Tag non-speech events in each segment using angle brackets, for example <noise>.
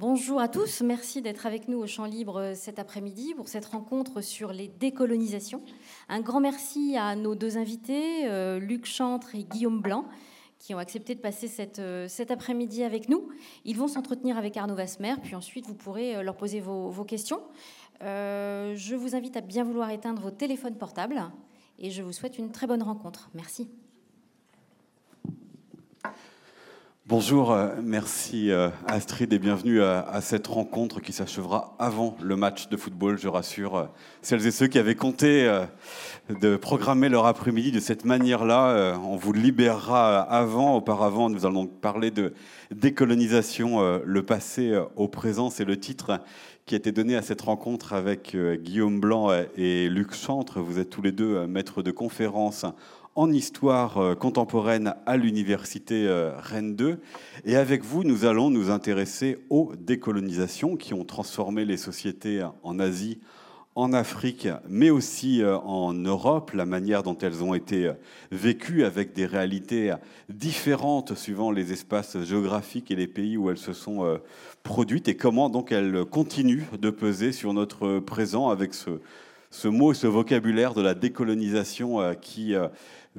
Bonjour à tous, merci d'être avec nous au Champ Libre cet après-midi pour cette rencontre sur les décolonisations. Un grand merci à nos deux invités, euh, Luc Chantre et Guillaume Blanc, qui ont accepté de passer euh, cet après-midi avec nous. Ils vont s'entretenir avec Arnaud Vasmer, puis ensuite vous pourrez euh, leur poser vos questions. je vous invite à bien vouloir éteindre vos téléphones portables et je vous souhaite une très bonne rencontre. Merci. Bonjour, euh, merci euh, Astrid et bienvenue à, cette rencontre qui s'achèvera avant le match de football, je rassure euh, celles et ceux qui avaient compté de programmer leur après-midi de cette manière-là. On vous libérera avant, auparavant, nous allons parler de décolonisation, le passé au présent, c'est le titre qui a été donné à cette rencontre avec Guillaume Blanc et Luc Chantre. Vous êtes tous les deux maîtres de conférences en histoire euh, contemporaine à l'université euh, Rennes 2. Et avec vous, nous allons nous intéresser aux décolonisations qui ont transformé les sociétés en Asie, en Afrique, mais aussi euh, en Europe, la manière dont elles ont été vécues avec des réalités différentes suivant les espaces géographiques et les pays où elles se sont produites et comment donc elles continuent de peser sur notre présent avec ce, ce mot, ce vocabulaire de la décolonisation qui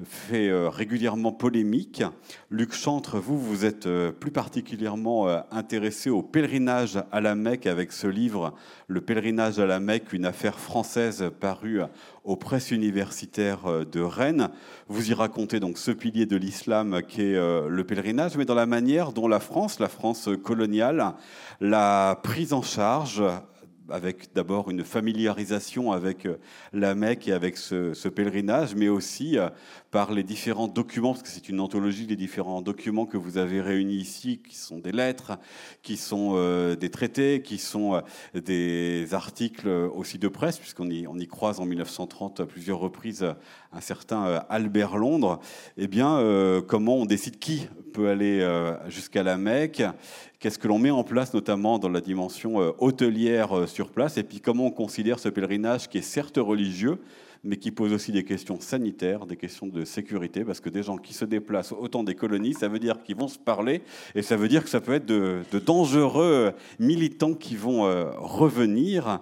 fait euh, régulièrement polémique. Luc Chantre, vous, vous êtes euh, plus particulièrement euh, intéressé au pèlerinage à la Mecque avec ce livre, Le pèlerinage à la Mecque, une affaire française parue aux presses universitaires de Rennes. Vous y racontez donc ce pilier de l'islam qu'est le pèlerinage, mais dans la manière dont la France, la France coloniale, l'a prise en charge avec d'abord une familiarisation avec la Mecque et avec ce, pèlerinage, mais aussi par les différents documents, parce que c'est une anthologie des différents documents que vous avez réunis ici, qui sont des lettres, qui sont euh, des traités, qui sont des articles aussi de presse, puisqu'on y, croise en 1930 à plusieurs reprises un certain Albert Londres. Eh bien, comment on décide qui peut aller jusqu'à la Mecque? Qu'est-ce que l'on met en place, notamment dans la dimension euh, hôtelière euh, sur place? Et puis comment on considère ce pèlerinage qui est certes religieux, mais qui pose aussi des questions sanitaires, des questions de sécurité, parce que des gens qui se déplacent autant des colonies, ça veut dire qu'ils vont se parler, et ça veut dire que ça peut être de, dangereux militants qui vont euh, revenir.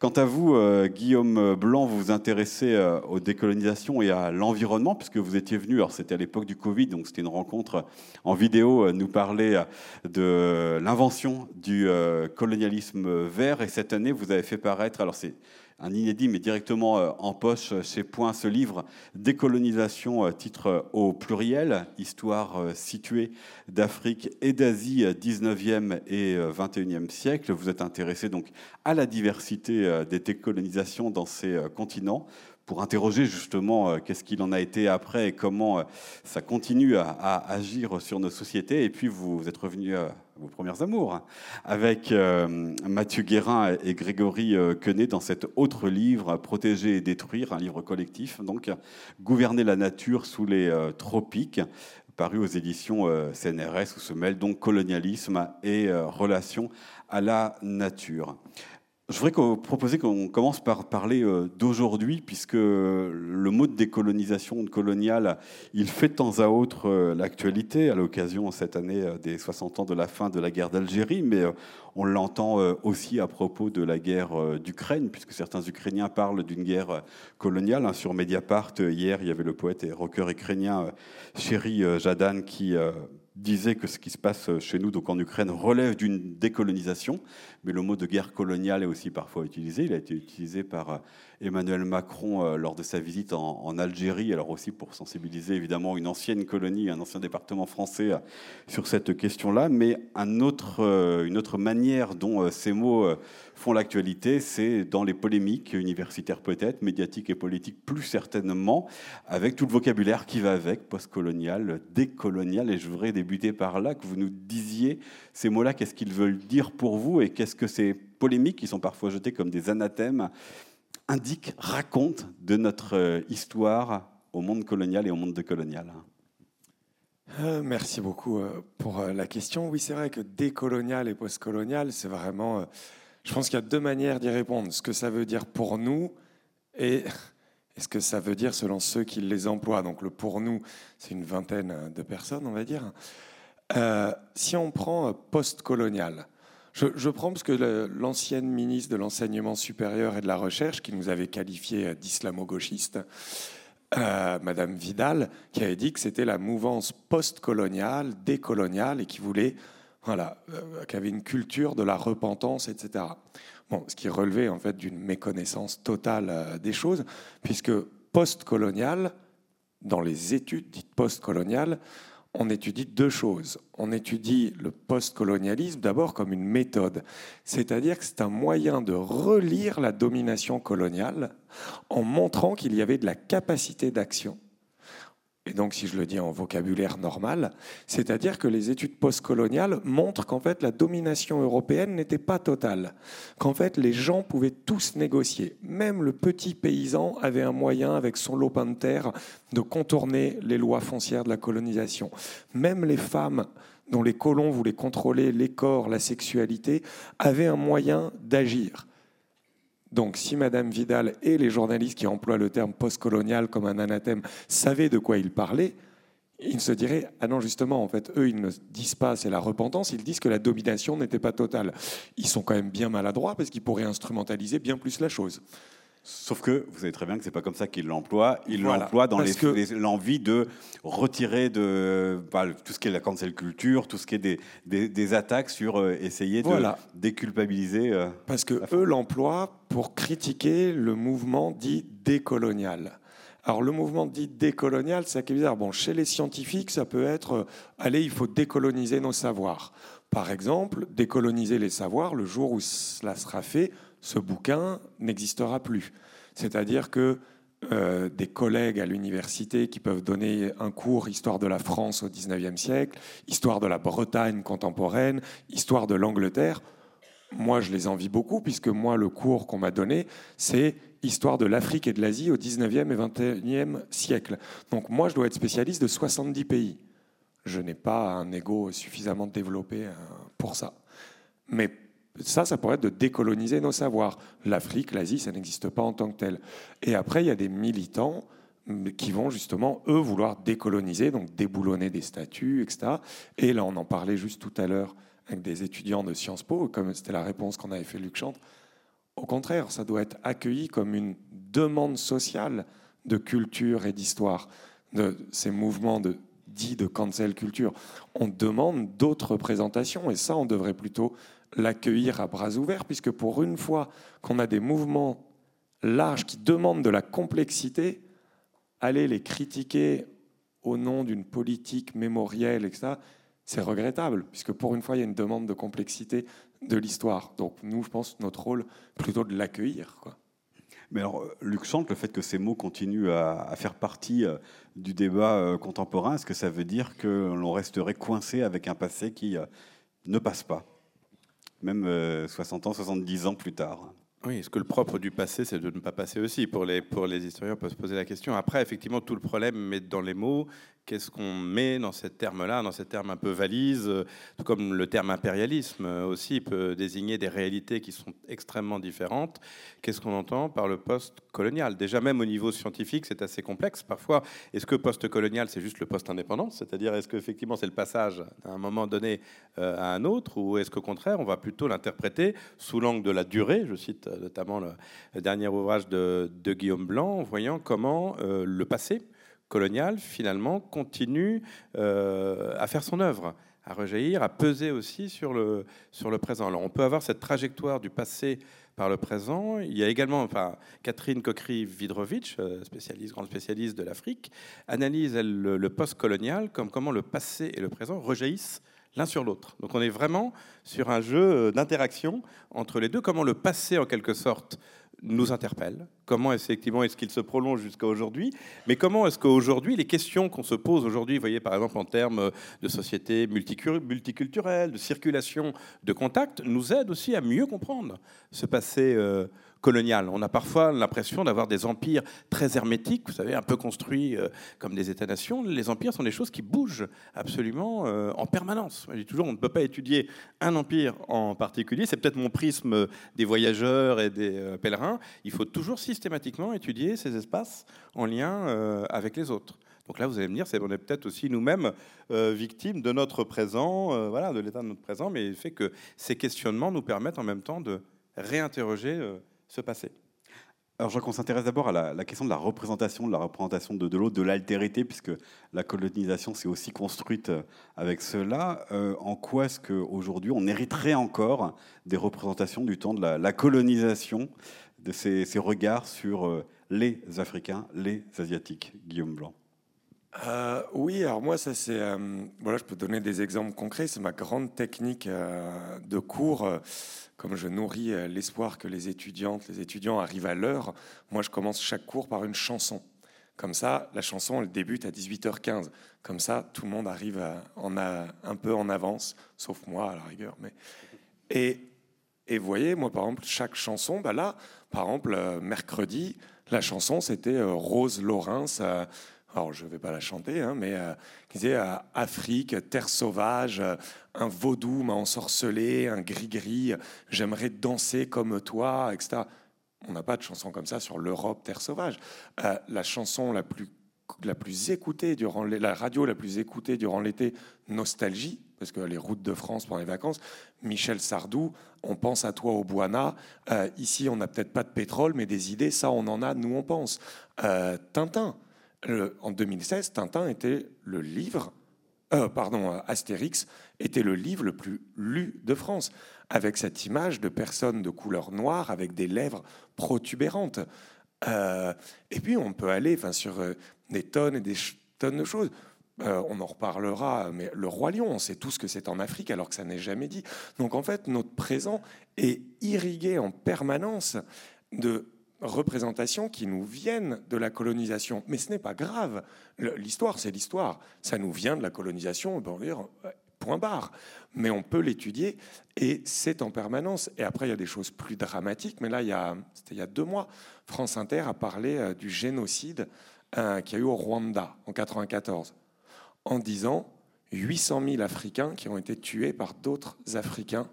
Quant à vous, euh, Guillaume Blanc, vous vous intéressez euh, aux décolonisations et à l'environnement, puisque vous étiez venu, alors c'était à l'époque du Covid, donc c'était une rencontre en vidéo, nous parler de l'invention du colonialisme vert. Et cette année, vous avez fait paraître, alors c'est un inédit, mais directement euh, en poche chez Point, ce livre Décolonisation, euh, titre euh, au pluriel, histoire située d'Afrique et d'Asie, 19e et 21e siècle. Vous êtes intéressé donc à la diversité des décolonisations dans ces continents pour interroger justement qu'est-ce qu'il en a été après et comment ça continue à, agir sur nos sociétés. Et puis vous, êtes revenu vos premières amours, hein, avec euh, Mathieu Guérin et Grégory euh, Quenet dans cet autre livre, Protéger et détruire, un livre collectif, donc Gouverner la nature sous les euh, tropiques, paru aux éditions CNRS, où se mêlent donc colonialisme et relations à la nature. Je voudrais proposer qu'on commence par parler euh, d'aujourd'hui, puisque le mot de décolonisation, de colonial, il fait de temps à autre euh, l'actualité, à l'occasion cette année euh, des 60 ans de la fin de la guerre d'Algérie, mais on l'entend aussi à propos de la guerre d'Ukraine, puisque certains Ukrainiens parlent d'une guerre coloniale. Hein, sur Mediapart, hier, il y avait le poète et rocker ukrainien Chéri Jadan qui disait que ce qui se passe chez nous, donc en Ukraine, relève d'une décolonisation, mais le mot de guerre coloniale est aussi parfois utilisé. Il a été utilisé par euh, Emmanuel Macron euh, lors de sa visite en, Algérie, alors aussi pour sensibiliser évidemment une ancienne colonie, un ancien département français euh, sur cette question-là, mais une autre manière dont ces mots font l'actualité, c'est dans les polémiques universitaires peut-être, médiatiques et politiques plus certainement, avec tout le vocabulaire qui va avec, postcolonial, décolonial. Et je voudrais débuter par là, que vous nous disiez ces mots-là, qu'est-ce qu'ils veulent dire pour vous et qu'est-ce que ces polémiques, qui sont parfois jetées comme des anathèmes, indiquent, racontent de notre euh, histoire au monde colonial et au monde décolonial? Euh, merci beaucoup euh, pour la question. Oui, c'est vrai que décolonial et postcolonial, c'est vraiment je pense qu'il y a deux manières d'y répondre. Ce que ça veut dire pour nous <laughs> et, ce que ça veut dire selon ceux qui les emploient. Donc le pour nous, c'est une vingtaine de personnes, on va dire. Euh, si on prend post-colonial, je, prends parce que l'ancienne ministre de l'Enseignement supérieur et de la Recherche, qui nous avait qualifié d'islamo-gauchiste, euh, Madame Vidal, qui avait dit que c'était la mouvance post-coloniale, décoloniale, et qui voulait, voilà, euh, qui avait une culture de la repentance, etc. Bon, ce qui relevait en fait d'une méconnaissance totale euh, des choses, puisque post-colonial, dans les études dites post-coloniales, on étudie deux choses. On étudie le postcolonialisme d'abord comme une méthode, c'est-à-dire que c'est un moyen de relire la domination coloniale en montrant qu'il y avait de la capacité d'action et donc si je le dis en vocabulaire normal, c'est-à-dire que les études postcoloniales montrent qu'en fait la domination européenne n'était pas totale, qu'en fait les gens pouvaient tous négocier. Même le petit paysan avait un moyen avec son lopin de terre de contourner les lois foncières de la colonisation. Même les femmes dont les colons voulaient contrôler les corps, la sexualité, avaient un moyen d'agir. Donc si Madame Vidal et les journalistes qui emploient le terme postcolonial comme un anathème savaient de quoi ils parlaient, ils se diraient ah non justement en fait eux ils ne disent pas c'est la repentance, ils disent que la domination n'était pas totale. Ils sont quand même bien maladroits parce qu'ils pourraient instrumentaliser bien plus la chose. Sauf que vous savez très bien que c'est pas comme ça qu'il l'emploie. Il l'emploie dans l'envie de retirer de bah, tout ce qui est la cancel culture, tout ce qui est des, attaques sur euh, essayer de déculpabiliser. Euh, parce que eux l'emploient pour critiquer le mouvement dit décolonial. Alors le mouvement dit décolonial, c'est bizarre. Bon, chez les scientifiques, ça peut être euh, allez, il faut décoloniser nos savoirs. Par exemple, décoloniser les savoirs le jour où cela sera fait ce bouquin n'existera plus. C'est-à-dire que euh, des collègues à l'université qui peuvent donner un cours histoire de la France au XIXe siècle, histoire de la Bretagne contemporaine, histoire de l'Angleterre, moi je les envie beaucoup puisque moi le cours qu'on m'a donné c'est histoire de l'Afrique et de l'Asie au XIXe et XXIe siècle. Donc moi je dois être spécialiste de 70 pays. Je n'ai pas un ego suffisamment développé euh, pour ça. Mais ça, ça pourrait être de décoloniser nos savoirs. L'Afrique, l'Asie, ça n'existe pas en tant que tel. Et après, il y a des militants qui vont justement, eux, vouloir décoloniser, donc déboulonner des statuts, etc. Et là, on en parlait juste tout à l'heure avec des étudiants de Sciences Po, comme c'était la réponse qu'on avait fait Luc Chante. Au contraire, ça doit être accueilli comme une demande sociale de culture et d'histoire, de ces mouvements de, dits de cancel culture. On demande d'autres représentations, et ça, on devrait plutôt l'accueillir à bras ouverts, puisque pour une fois qu'on a des mouvements larges qui demandent de la complexité, aller les critiquer au nom d'une politique mémorielle, etc., c'est regrettable, puisque pour une fois, il y a une demande de complexité de l'histoire. Donc nous, je pense, notre rôle, plutôt de l'accueillir. Mais alors, Luc Chante, le fait que ces mots continuent à, faire partie euh, du débat euh, contemporain, est-ce que ça veut dire que l'on resterait coincé avec un passé qui euh, ne passe pas? Même 60 euh, ans, 70 ans plus tard. Oui, est-ce que le propre du passé, c'est de ne pas passer aussi Pour les, pour les historiens, on peut se poser la question. Après, effectivement, tout le problème est dans les mots qu'est-ce qu'on met dans ces termes-là, dans ces termes un peu valises, euh, tout comme le terme impérialisme euh, aussi peut désigner des réalités qui sont extrêmement différentes. Qu'est-ce qu'on entend par le post-colonial? Déjà même au niveau scientifique, c'est assez complexe parfois. Est-ce que post-colonial, c'est juste le post-indépendance? C'est-à-dire, est-ce qu'effectivement c'est le passage d'un moment donné euh, à un autre? Ou est-ce qu'au contraire, on va plutôt l'interpréter sous l'angle de la durée? Je cite notamment le, dernier ouvrage de, Guillaume Blanc, en voyant comment le passé colonial, finalement, continue euh, à faire son œuvre, à rejaillir, à peser aussi sur le, sur le présent. Alors, on peut avoir cette trajectoire du passé par le présent. Il y a également enfin, Catherine Kokri-Vidrovitch, euh, spécialiste, grande spécialiste de l'Afrique, analyse elle, le, le post-colonial comme comment le passé et le présent rejaillissent l'un sur l'autre. Donc on est vraiment sur un jeu d'interaction entre les deux, comment le passé en quelque sorte nous interpelle. Comment effectivement est-ce qu'il se prolonge jusqu'à aujourd'hui? Mais comment est-ce qu'aujourd'hui, les questions qu'on se pose aujourd'hui, voyez par exemple en termes de société multiculturelle, de circulation, de contact, nous aident aussi à mieux comprendre ce passé euh, On a parfois l'impression d'avoir des empires très hermétiques, vous savez, un peu construits euh, comme des États-nations. Les empires sont des choses qui bougent absolument euh, en permanence. Toujours, on ne peut pas étudier un empire en particulier. C'est peut-être mon prisme des voyageurs et des euh, pèlerins. Il faut toujours systématiquement étudier ces espaces en lien avec les autres. Donc là, vous allez me dire, c'est on est peut-être aussi nous-mêmes victimes de notre présent, voilà, de l'état de notre présent, mais il fait que ces questionnements nous permettent en même temps de réinterroger ce passé. Alors, je crois qu'on s'intéresse d'abord à la, question de la représentation, de la représentation de, l'autre, de l'altérité, puisque la colonisation s'est aussi construite avec cela. en quoi est-ce qu'aujourd'hui, on hériterait encore des représentations du temps de la, colonisation, de ces, ces regards sur les Africains, les Asiatiques Guillaume Blanc? Euh, oui, alors moi, ça c'est. Euh, voilà, je peux donner des exemples concrets. C'est ma grande technique euh, de cours. comme je nourris l'espoir que les étudiantes, les étudiants arrivent à l'heure, moi je commence chaque cours par une chanson. Comme ça, la chanson, elle débute à 18h15. Comme ça, tout le monde arrive en a, un peu en avance, sauf moi à la rigueur. Mais... Et, et vous voyez, moi par exemple, chaque chanson, bah là, par exemple, mercredi, la chanson c'était Rose Laurens alors je ne vais pas la chanter, hein, mais euh, qui disait euh, Afrique, terre sauvage, euh, un vaudou m'a ensorcelé, un gris-gris, j'aimerais danser comme toi, etc. On n'a pas de chanson comme ça sur l'Europe, terre sauvage. la chanson la plus, la plus écoutée durant la radio la plus écoutée durant l'été, Nostalgie, parce que les routes de France pendant les vacances, Michel Sardou, on pense à toi au Boana. ici, on n'a peut-être pas de pétrole, mais des idées, ça, on en a, nous, on pense. Tintin en 2016, Tintin était le livre, euh, pardon, Astérix était le livre le plus lu de France, avec cette image de personnes de couleur noire avec des lèvres protubérantes. Euh, et puis on peut aller sur euh, des tonnes et des tonnes de choses. on en reparlera, mais le roi lion, on sait tous que c'est en Afrique alors que ça n'est jamais dit. Donc en fait, notre présent est irrigué en permanence de représentations qui nous viennent de la colonisation. Mais ce n'est pas grave. L'histoire, c'est l'histoire. Ça nous vient de la colonisation, on dire point barre. Mais on peut l'étudier et c'est en permanence. Et après, il y a des choses plus dramatiques. Mais là, il y a, c'était il y a deux mois, France Inter a parlé euh, du génocide euh, qu'il y a eu au Rwanda en 94, en disant 800 000 Africains qui ont été tués par d'autres Africains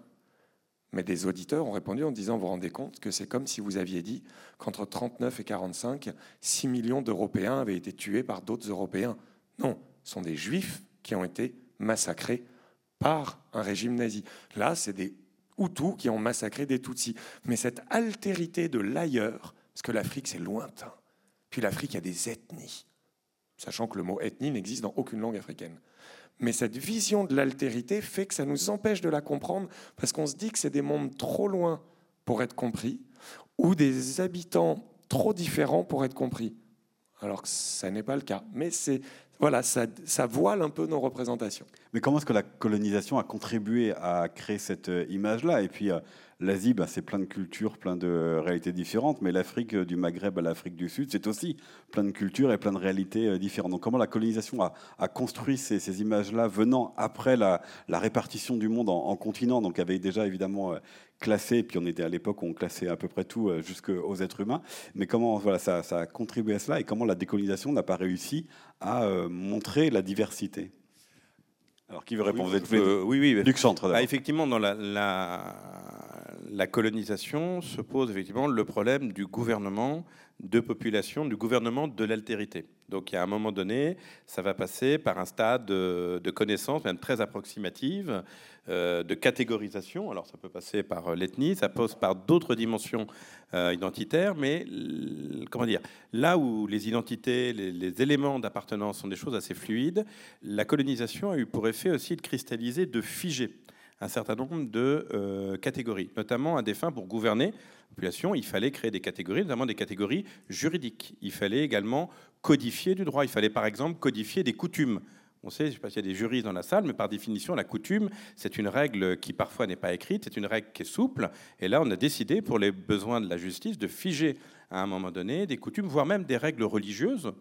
mais des auditeurs ont répondu en disant, vous vous rendez compte que c'est comme si vous aviez dit qu'entre 39 et 45, 6 millions d'Européens avaient été tués par d'autres Européens. Non, ce sont des Juifs qui ont été massacrés par un régime nazi. Là, c'est des Hutus qui ont massacré des Tutsis. Mais cette altérité de l'ailleurs, parce que l'Afrique, c'est lointain. Puis l'Afrique, a des ethnies, sachant que le mot ethnie n'existe dans aucune langue africaine. Mais cette vision de l'altérité fait que ça nous empêche de la comprendre parce qu'on se dit que c'est des mondes trop loin pour être compris ou des habitants trop différents pour être compris. Alors que ça n'est pas le cas. Mais c'est voilà, ça, voile un peu nos représentations. Mais comment est-ce que la colonisation a contribué à créer cette euh, image-là? Et puis, euh, l'Asie, bah, c'est plein de cultures, plein de réalités différentes, mais l'Afrique euh, du Maghreb à l'Afrique du Sud, c'est aussi plein de cultures et plein de réalités différentes. Donc, comment la colonisation a, construit ces, images-là venant après la, répartition du monde en, continents, donc avait déjà évidemment classé, puis on était à l'époque où on classait à peu près tout jusqu'aux êtres humains, mais comment voilà, ça, ça, a contribué à cela et comment la décolonisation n'a pas réussi à montrer la diversité? Alors, qui veut répondre? Oui, oui, oui. Centre. Bah, effectivement, dans la, la, colonisation se pose effectivement le problème du gouvernement de population, du gouvernement de l'altérité. Donc, il y a un moment donné, ça va passer par un stade de connaissance, même très approximative, euh, de catégorisation. Alors ça peut passer par euh, l'ethnie, ça passe par d'autres dimensions euh, identitaires, mais comment dire, là où les identités, les, éléments d'appartenance sont des choses assez fluides, la colonisation a eu pour effet aussi de cristalliser, de figer un certain nombre de catégories, notamment à des fins pour gouverner la population, il fallait créer des catégories, notamment des catégories juridiques. Il fallait également codifier du droit. Il fallait par exemple codifier des coutumes. On sait, je ne sais pas s'il y a des juristes dans la salle, mais par définition, la coutume, c'est une règle qui parfois n'est pas écrite, c'est une règle qui est souple. Et là, on a décidé, pour les besoins de la justice, de figer à un moment donné des coutumes, voire même des règles religieuses,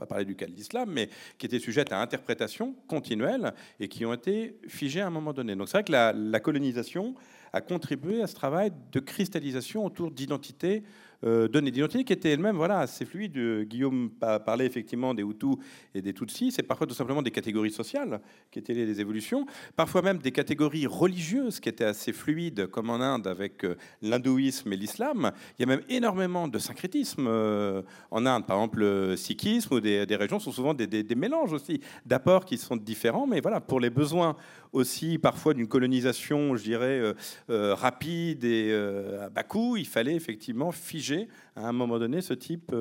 on va parler du cas de l'islam, mais qui étaient sujettes à interprétation continuelle et qui ont été figées à un moment donné. Donc c'est vrai que la, colonisation a contribué à ce travail de cristallisation autour d'identités données d'identité qui étaient elles-mêmes voilà, assez fluides. Guillaume parlait effectivement des Hutus et des Tutsis, c'est parfois tout simplement des catégories sociales qui étaient les évolutions, parfois même des catégories religieuses qui étaient assez fluides, comme en Inde avec euh, l'hindouisme et l'islam. Il y a même énormément de syncrétisme euh, en Inde, par exemple le sikhisme ou des, régions sont souvent des, des mélanges aussi d'apports qui sont différents, mais voilà, pour les besoins aussi parfois d'une colonisation, je dirais, euh, euh, rapide et euh, à bas coût, il fallait effectivement figer à un moment donné ce type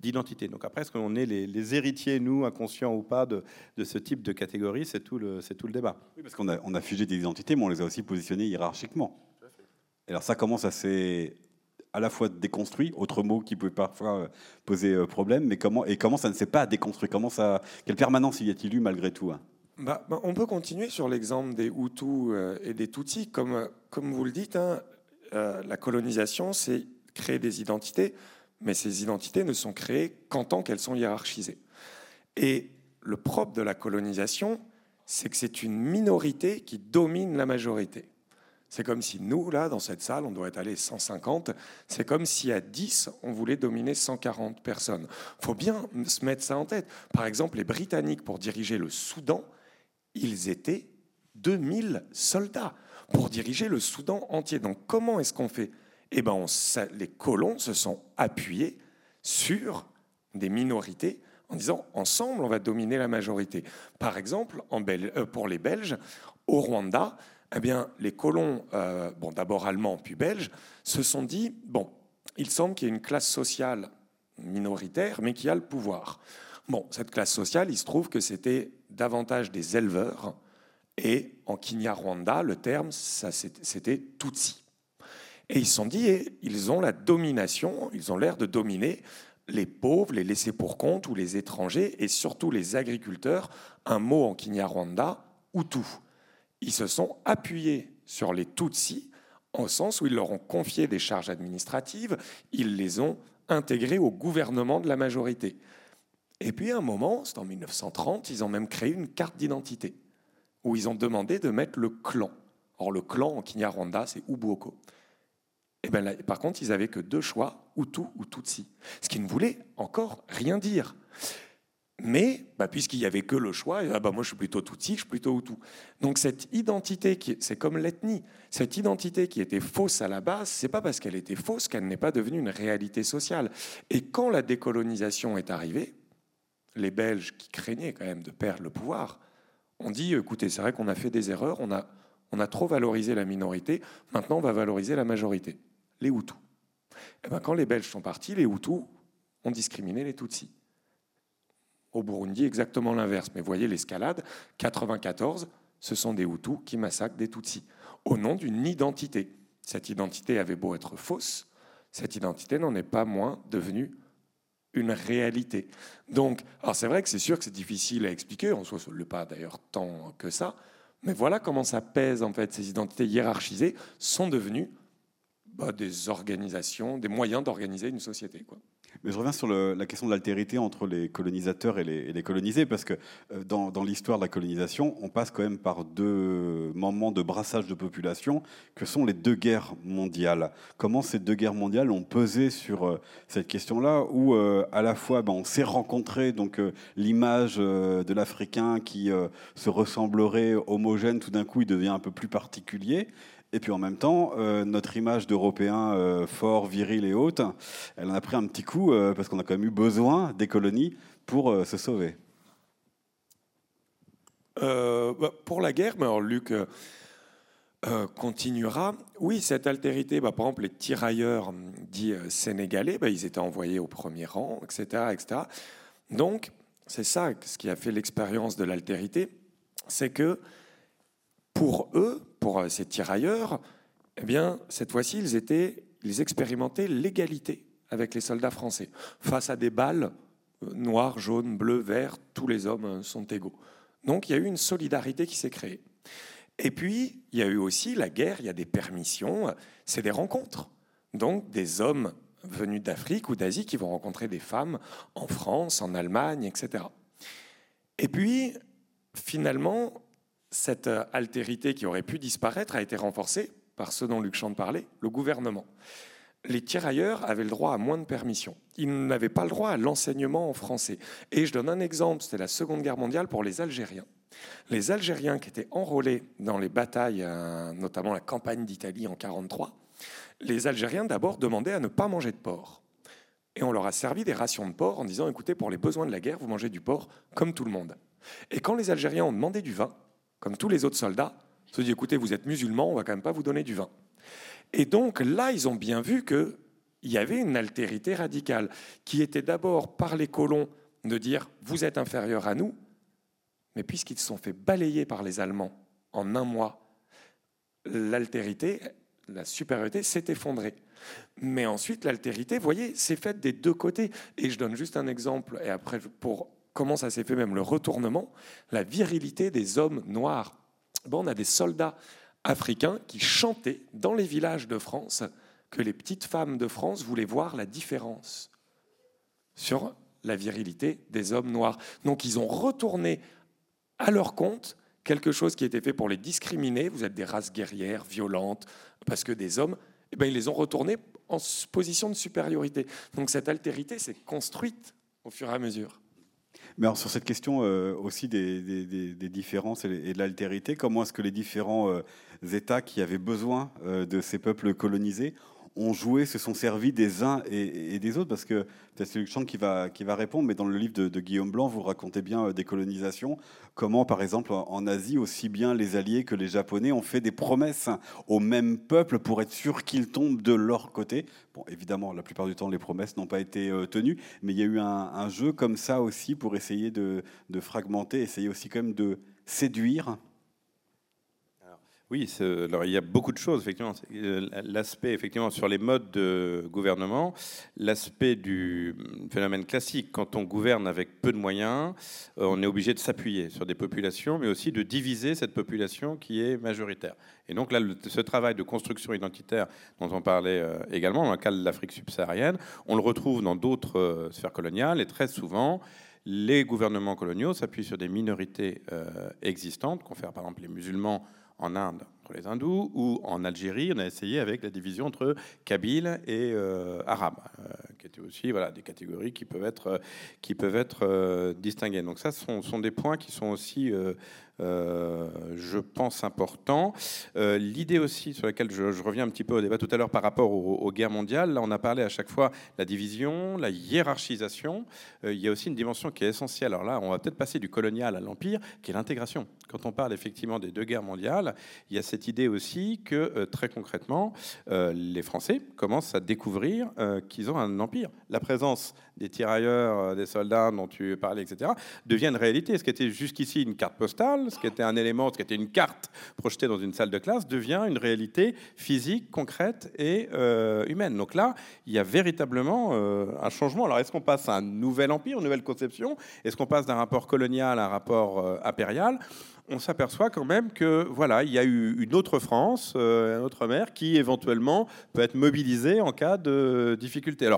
d'identité. Donc après, est-ce qu'on est les, héritiers, nous, inconscients ou pas, de, ce type de catégorie C'est tout, le, tout le débat. Oui, parce qu'on a, figé des identités, mais on les a aussi positionnées hiérarchiquement. alors ça commence assez à la fois déconstruit, autre mot qui peut parfois poser problème, mais comment et comment ça ne s'est pas déconstruit? Comment ça Quelle permanence y a-t-il eu malgré tout hein? Bah, bah, on peut continuer sur l'exemple des Hutus euh, et des Tutsis. Comme, comme vous le dites, hein, euh, la colonisation, c'est créer des identités, mais ces identités ne sont créées qu'en tant qu'elles sont hiérarchisées. Et le propre de la colonisation, c'est que c'est une minorité qui domine la majorité. C'est comme si nous, là, dans cette salle, on doit être allé 150. C'est comme si à 10, on voulait dominer 140 personnes. Il faut bien se mettre ça en tête. Par exemple, les Britanniques, pour diriger le Soudan, ils étaient 2000 soldats pour diriger le Soudan entier. Donc comment est-ce qu'on fait? Eh bien, les colons se sont appuyés sur des minorités en disant ensemble, on va dominer la majorité. Par exemple, euh, pour les Belges, au Rwanda, eh bien, les colons, euh, bon, d'abord allemands puis belges, se sont dit bon, il semble qu'il y ait une classe sociale minoritaire, mais qui a le pouvoir. Bon, cette classe sociale, il se trouve que c'était davantage des éleveurs, et en Kinyarwanda, le terme, c'était Tutsi. Et ils se sont dit, eh, ils ont la domination, ils ont l'air de dominer les pauvres, les laissés pour compte ou les étrangers, et surtout les agriculteurs, un mot en Kinyarwanda, Hutu. Ils se sont appuyés sur les Tutsis, au sens où ils leur ont confié des charges administratives, ils les ont intégrés au gouvernement de la majorité. Et puis à un moment, c'est en 1930, ils ont même créé une carte d'identité où ils ont demandé de mettre le clan. Or, le clan en Kinyarwanda, c'est Ubuoko. Et ben par contre, ils n'avaient que deux choix, Hutu ou Tutsi. Ce qui ne voulait encore rien dire. Mais bah, puisqu'il n'y avait que le choix, ah bah, moi je suis plutôt Tutsi, je suis plutôt Hutu. Donc cette identité, c'est comme l'ethnie, cette identité qui était fausse à la base, c'est pas parce qu'elle était fausse qu'elle n'est pas devenue une réalité sociale. Et quand la décolonisation est arrivée, les Belges qui craignaient quand même de perdre le pouvoir ont dit écoutez, c'est vrai qu'on a fait des erreurs, on a, on a trop valorisé la minorité, maintenant on va valoriser la majorité, les Hutus. Et eh ben, quand les Belges sont partis, les Hutus ont discriminé les Tutsis. Au Burundi, exactement l'inverse. Mais voyez l'escalade 94, ce sont des Hutus qui massacrent des Tutsis au nom d'une identité. Cette identité avait beau être fausse, cette identité n'en est pas moins devenue une réalité. Donc, alors c'est vrai que c'est sûr que c'est difficile à expliquer, soi, ce n'est pas d'ailleurs tant que ça, mais voilà comment ça pèse en fait. Ces identités hiérarchisées sont devenues bah, des organisations, des moyens d'organiser une société. Mais je reviens sur la question de l'altérité entre les colonisateurs et les, colonisés, parce que euh, dans, l'histoire de la colonisation, on passe quand même par deux moments de brassage de population, que sont les deux guerres mondiales. Comment ces deux guerres mondiales ont pesé sur euh, cette question-là, où euh, à la fois ben, on s'est rencontré, donc l'image de l'Africain qui se ressemblerait homogène, tout d'un coup il devient un peu plus particulier, et puis en même temps, euh, notre image d'Européen euh, fort, viril et haute, elle en a pris un petit coup euh, parce qu'on a quand même eu besoin des colonies pour se sauver. Bah, pour la guerre, mais alors Luc continuera. Oui, cette altérité, bah, par exemple, les tirailleurs dits sénégalais, bah, ils étaient envoyés au premier rang, etc. etc. Donc, c'est ça ce qui a fait l'expérience de l'altérité, c'est que pour eux, pour euh, ces tirailleurs, eh bien, cette fois-ci, ils, étaient, ils expérimentaient l'égalité avec les soldats français. Face à des balles euh, noires, jaunes, bleues, verts, tous les hommes euh, sont égaux. Donc il y a eu une solidarité qui s'est créée. Et puis, il y a eu aussi la guerre, il y a des permissions, c'est des rencontres. Donc des hommes venus d'Afrique ou d'Asie qui vont rencontrer des femmes en France, en Allemagne, etc. Et puis, finalement, cette euh, altérité qui aurait pu disparaître a été renforcée par ceux dont Luc Chante parlait, le gouvernement. Les tirailleurs avaient le droit à moins de permissions. Ils n'avaient pas le droit à l'enseignement en français. Et je donne un exemple, c'était la Seconde Guerre mondiale pour les Algériens. Les Algériens qui étaient enrôlés dans les batailles, euh, notamment la campagne d'Italie en 1943, les Algériens d'abord demandaient à ne pas manger de porc. Et on leur a servi des rations de porc en disant, écoutez, pour les besoins de la guerre, vous mangez du porc comme tout le monde. Et quand les Algériens ont demandé du vin, comme tous les autres soldats, se dit, écoutez, vous êtes musulmans, on va quand même pas vous donner du vin. Et donc là, ils ont bien vu qu'il y avait une altérité radicale, qui était d'abord par les colons de dire, vous êtes inférieurs à nous, mais puisqu'ils se sont fait balayer par les Allemands en un mois, l'altérité, la supériorité s'est effondrée. Mais ensuite, l'altérité, vous voyez, s'est faite des deux côtés. Et je donne juste un exemple, et après, pour comment ça s'est fait même le retournement, la virilité des hommes noirs. Bon, on a des soldats africains qui chantaient dans les villages de France que les petites femmes de France voulaient voir la différence sur la virilité des hommes noirs. Donc ils ont retourné à leur compte quelque chose qui était fait pour les discriminer. Vous êtes des races guerrières, violentes, parce que des hommes, eh bien, ils les ont retournés en position de supériorité. Donc cette altérité s'est construite au fur et à mesure. Mais sur cette question euh, aussi des, différences et, de l'altérité, comment est-ce que les différents euh, États qui avaient besoin euh, de ces peuples colonisés ont joué, se sont servis des uns et, des autres Parce que c'est Luc Chang qui va, qui va répondre, mais dans le livre de, Guillaume Blanc, vous racontez bien des colonisations, comment par exemple en Asie, aussi bien les Alliés que les Japonais ont fait des promesses au même peuple pour être sûr qu'ils tombent de leur côté. Bon, évidemment, la plupart du temps, les promesses n'ont pas été tenues, mais il y a eu un, un, jeu comme ça aussi pour essayer de, de fragmenter, essayer aussi quand même de séduire oui, alors il y a beaucoup de choses, effectivement. Euh, l'aspect, effectivement, sur les modes de gouvernement, l'aspect du phénomène classique, quand on gouverne avec peu de moyens, euh, on est obligé de s'appuyer sur des populations, mais aussi de diviser cette population qui est majoritaire. Et donc là, ce travail de construction identitaire dont on parlait euh, également, dans le cas de l'Afrique subsaharienne, on le retrouve dans d'autres sphères coloniales, et très souvent, les gouvernements coloniaux s'appuient sur des minorités existantes, qu'on fait par exemple les musulmans en Pour les hindous, ou en Algérie, on a essayé avec la division entre Kabyle et euh, Arabe, euh, qui étaient aussi voilà, des catégories qui peuvent être, qui peuvent être euh, distinguées. Donc ça, ce sont, sont, des points qui sont aussi euh, je pense, important. Euh, l'idée aussi sur laquelle je, reviens un petit peu au débat tout à l'heure par rapport aux, guerres mondiales, là on a parlé à chaque fois la division, la hiérarchisation. Euh, il y a aussi une dimension qui est essentielle. Alors là, on va peut-être passer du colonial à l'empire, qui est l'intégration. Quand on parle effectivement des deux guerres mondiales, il y a cette idée aussi que très concrètement, les Français commencent à découvrir qu'ils ont un empire. La présence des tirailleurs, des soldats dont tu parlais, etc., devient une réalité. Ce qui était jusqu'ici une carte postale, ce qui était un élément, ce qui était une carte projetée dans une salle de classe, devient une réalité physique, concrète et euh, humaine. Donc là, il y a véritablement euh, un changement. Alors, est-ce qu'on passe à un nouvel empire, une nouvelle conception? Est-ce qu'on passe d'un rapport colonial à un rapport euh, impérial? On s'aperçoit quand même que voilà, il y a eu une autre France, un autre mer qui éventuellement peut être mobilisée en cas de difficulté.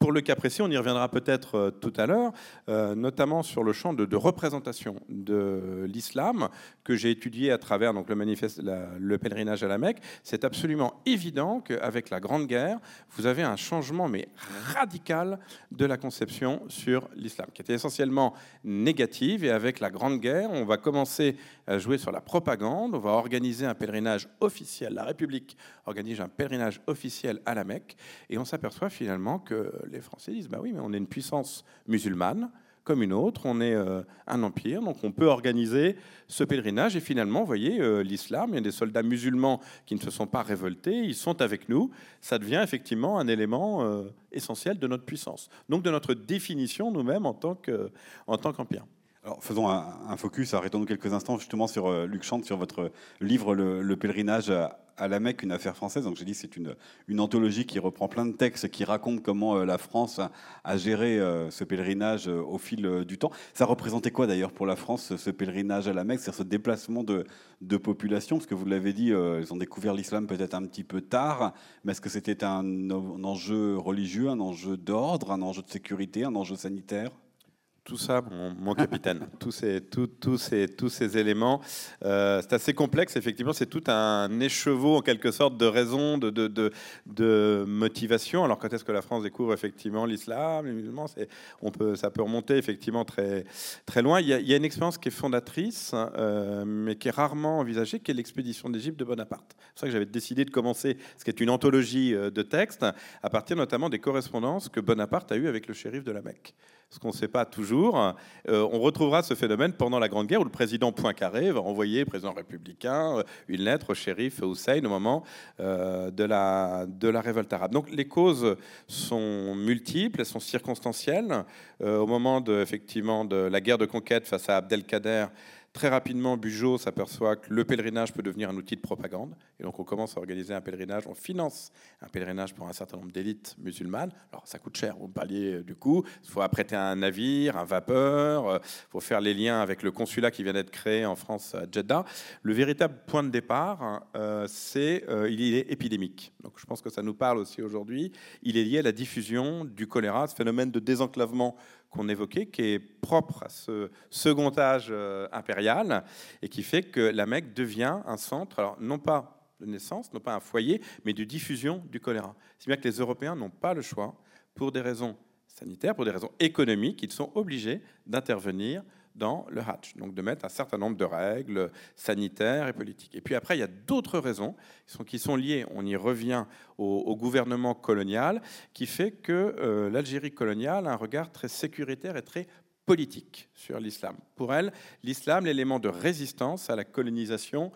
Pour le cas précis, on y reviendra peut-être euh, tout à l'heure, euh, notamment sur le champ de, représentation de l'islam que j'ai étudié à travers donc, le, pèlerinage à la Mecque. C'est absolument évident qu'avec la Grande Guerre, vous avez un changement mais radical de la conception sur l'islam, qui était essentiellement négative. Et avec la Grande Guerre, on va commencer à jouer sur la propagande. On va organiser un pèlerinage officiel. La République organise un pèlerinage officiel à la Mecque. Et on s'aperçoit finalement que les Français disent, bah oui, mais on est une puissance musulmane comme une autre, on est euh, un empire, donc on peut organiser ce pèlerinage. Et finalement, vous voyez, euh, l'islam, il y a des soldats musulmans qui ne se sont pas révoltés, ils sont avec nous. Ça devient effectivement un élément euh, essentiel de notre puissance, donc de notre définition nous-mêmes en tant qu'empire. Alors, faisons un, focus, arrêtons-nous quelques instants justement sur Luc Chante, sur votre livre Le, pèlerinage à la Mecque, une affaire française. Donc j'ai dit c'est une, une anthologie qui reprend plein de textes qui racontent comment euh, la France a, géré euh, ce pèlerinage euh, au fil du temps. Ça représentait quoi d'ailleurs pour la France ce pèlerinage à la Mecque, c'est ce déplacement de, de population? Parce que vous l'avez dit, ils ont découvert l'islam peut-être un petit peu tard, mais est-ce que c'était un enjeu religieux, un enjeu d'ordre, un enjeu de sécurité, un enjeu sanitaire? Tout ça, mon, capitaine. <laughs> tous, ces, tous, ces, tous ces éléments. Euh, c'est assez complexe, effectivement. C'est tout un écheveau, en quelque sorte, de raisons, de, de, de, de motivation. Alors, quand est-ce que la France découvre effectivement l'islam, les musulmans on peut, Ça peut remonter effectivement très, très loin. Il y, a, il y a une expérience qui est fondatrice, euh, mais qui est rarement envisagée, qui est l'expédition d'Égypte de Bonaparte. C'est pour ça que j'avais décidé de commencer ce qui est une anthologie euh, de textes, à partir notamment des correspondances que Bonaparte a eues avec le shérif de la Mecque ce qu'on ne sait pas toujours. Euh, on retrouvera ce phénomène pendant la Grande Guerre où le président Poincaré va envoyer, président républicain, euh, une lettre au shérif Hussein au moment euh, de, la, de la révolte arabe. Donc les causes sont multiples, elles sont circonstancielles. au moment de, effectivement, de la guerre de conquête face à Abdelkader, Très rapidement, Bugeaud s'aperçoit que le pèlerinage peut devenir un outil de propagande. Et donc, on commence à organiser un pèlerinage. On finance un pèlerinage pour un certain nombre d'élites musulmanes. Alors, ça coûte cher, vous me parliez euh, du coup. Il faut apprêter un navire, un vapeur. Il euh, faut faire les liens avec le consulat qui vient d'être créé en France à Jeddah. Le véritable point de départ, hein, euh, c'est il est épidémique. Donc, je pense que ça nous parle aussi aujourd'hui. Il est lié à la diffusion du choléra, ce phénomène de désenclavement qu'on évoquait, qui est propre à ce second âge euh, impérial et qui fait que la Mecque devient un centre, alors non pas de naissance, non pas un foyer, mais de diffusion du choléra. C'est bien que les Européens n'ont pas le choix, pour des raisons sanitaires, pour des raisons économiques, ils sont obligés d'intervenir dans le Hatch, donc de mettre un certain nombre de règles sanitaires et politiques. Et puis après, il y a d'autres raisons qui sont, liées, on y revient au, gouvernement colonial, qui fait que euh, l'Algérie coloniale a un regard très sécuritaire et très politique sur l'islam. Pour elle, l'islam, l'élément de résistance à la colonisation,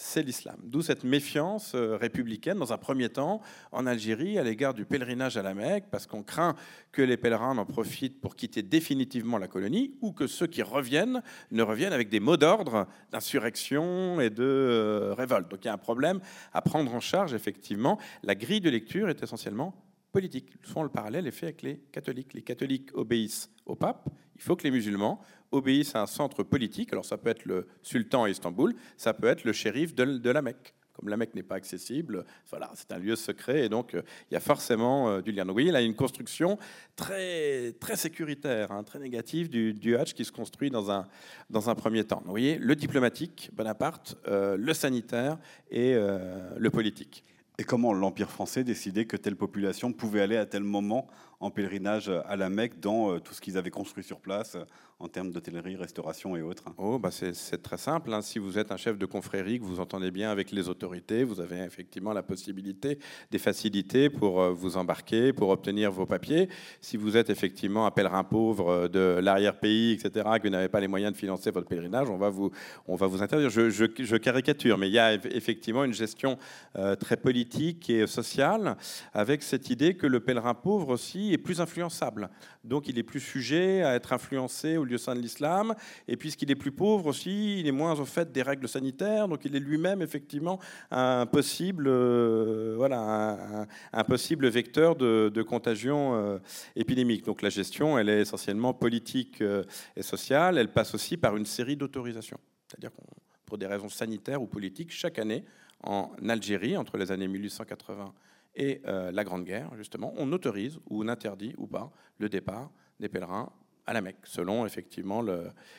c'est l'islam. D'où cette méfiance euh, républicaine, dans un premier temps, en Algérie, à l'égard du pèlerinage à la Mecque, parce qu'on craint que les pèlerins en profitent pour quitter définitivement la colonie, ou que ceux qui reviennent ne reviennent avec des mots d'ordre d'insurrection et de euh, révolte. Donc il y a un problème à prendre en charge, effectivement. La grille de lecture est essentiellement politique. Souvent, le parallèle est fait avec les catholiques. Les catholiques obéissent au pape, il faut que les musulmans obéissent à un centre politique. Alors ça peut être le sultan à Istanbul, ça peut être le shérif de, la Mecque. Comme la Mecque n'est pas accessible, voilà, c'est un lieu secret et donc euh, il y a forcément euh, du lien. Donc vous voyez, là, il y a une construction très, très sécuritaire, hein, très négative du, du qui se construit dans un, dans un premier temps. vous voyez, le diplomatique, Bonaparte, euh, le sanitaire et le politique. Et comment l'Empire français décidait que telle population pouvait aller à tel moment en pèlerinage à la Mecque dans tout ce qu'ils avaient construit sur place en termes d'hôtellerie, restauration et autres oh, bah C'est très simple. Hein. Si vous êtes un chef de confrérie, que vous entendez bien avec les autorités, vous avez effectivement la possibilité, des facilités pour euh, vous embarquer, pour obtenir vos papiers. Si vous êtes effectivement un pèlerin pauvre euh, de l'arrière-pays, etc., que vous n'avez pas les moyens de financer votre pèlerinage, on va vous, on va vous interdire. Je, caricature, mais il y a effectivement une gestion euh, très politique et sociale avec cette idée que le pèlerin pauvre aussi est plus influençable. Donc il est plus sujet à être influencé au lieu saint de l'islam. Et puisqu'il est plus pauvre aussi, il est moins au fait des règles sanitaires. Donc il est lui-même effectivement un possible, euh, voilà, un, possible vecteur de, contagion euh, épidémique. Donc la gestion, elle est essentiellement politique euh, et sociale. Elle passe aussi par une série d'autorisations. C'est-à-dire qu'on pour des raisons sanitaires ou politiques, chaque année, en Algérie, entre les années 1880 et la Grande Guerre, justement, on autorise ou on interdit ou pas le départ des pèlerins à la Mecque, selon effectivement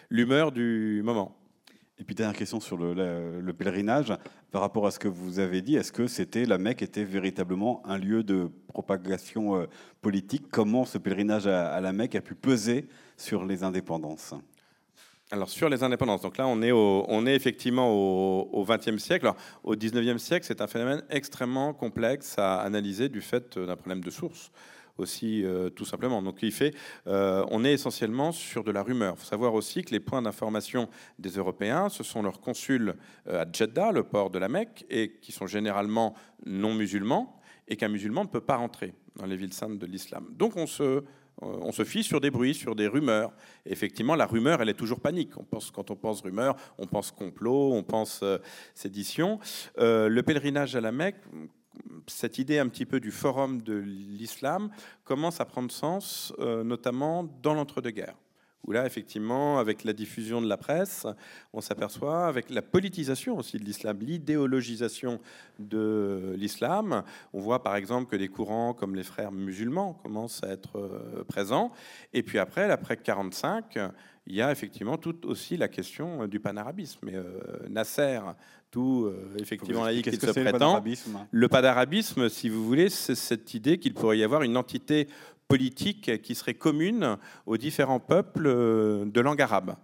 l'humeur du moment. Et puis dernière question sur le, pèlerinage, par rapport à ce que vous avez dit, est-ce que c'était la Mecque était véritablement un lieu de propagation euh, politique? Comment ce pèlerinage à, la Mecque a pu peser sur les indépendances? Alors sur les indépendances, donc là on est, effectivement au XXe siècle. Alors, au XIXe siècle, c'est un phénomène extrêmement complexe à analyser du fait d'un problème de source aussi, euh, tout simplement. Donc, il fait, euh, on est essentiellement sur de la rumeur. Il faut savoir aussi que les points d'information des Européens, ce sont leurs consuls euh, à Jeddah, le port de la Mecque, et qui sont généralement non musulmans, et qu'un musulman ne peut pas rentrer dans les villes saintes de l'islam. Donc, on se on se fie sur des bruits, sur des rumeurs. effectivement, la rumeur, elle est toujours panique. On pense, quand on pense rumeur, on pense complot, on pense sédition. le pèlerinage à la Mecque, cette idée un petit peu du forum de l'islam commence à prendre sens, euh, notamment dans l'entre-deux-guerres, où là, effectivement, avec la diffusion de la presse, on s'aperçoit, avec la politisation aussi de l'islam, l'idéologisation de l'islam, on voit par exemple que des courants comme les frères musulmans commencent à être euh, présents. Et puis après, l'après 45, il y a effectivement tout aussi la question du panarabisme. Et, euh, Nasser, tout euh, effectivement laïque qu'il se prétend. Le panarabisme, si vous voulez, c'est cette idée qu'il pourrait y avoir une entité qui serait commune aux différents peuples euh, de langue arabe.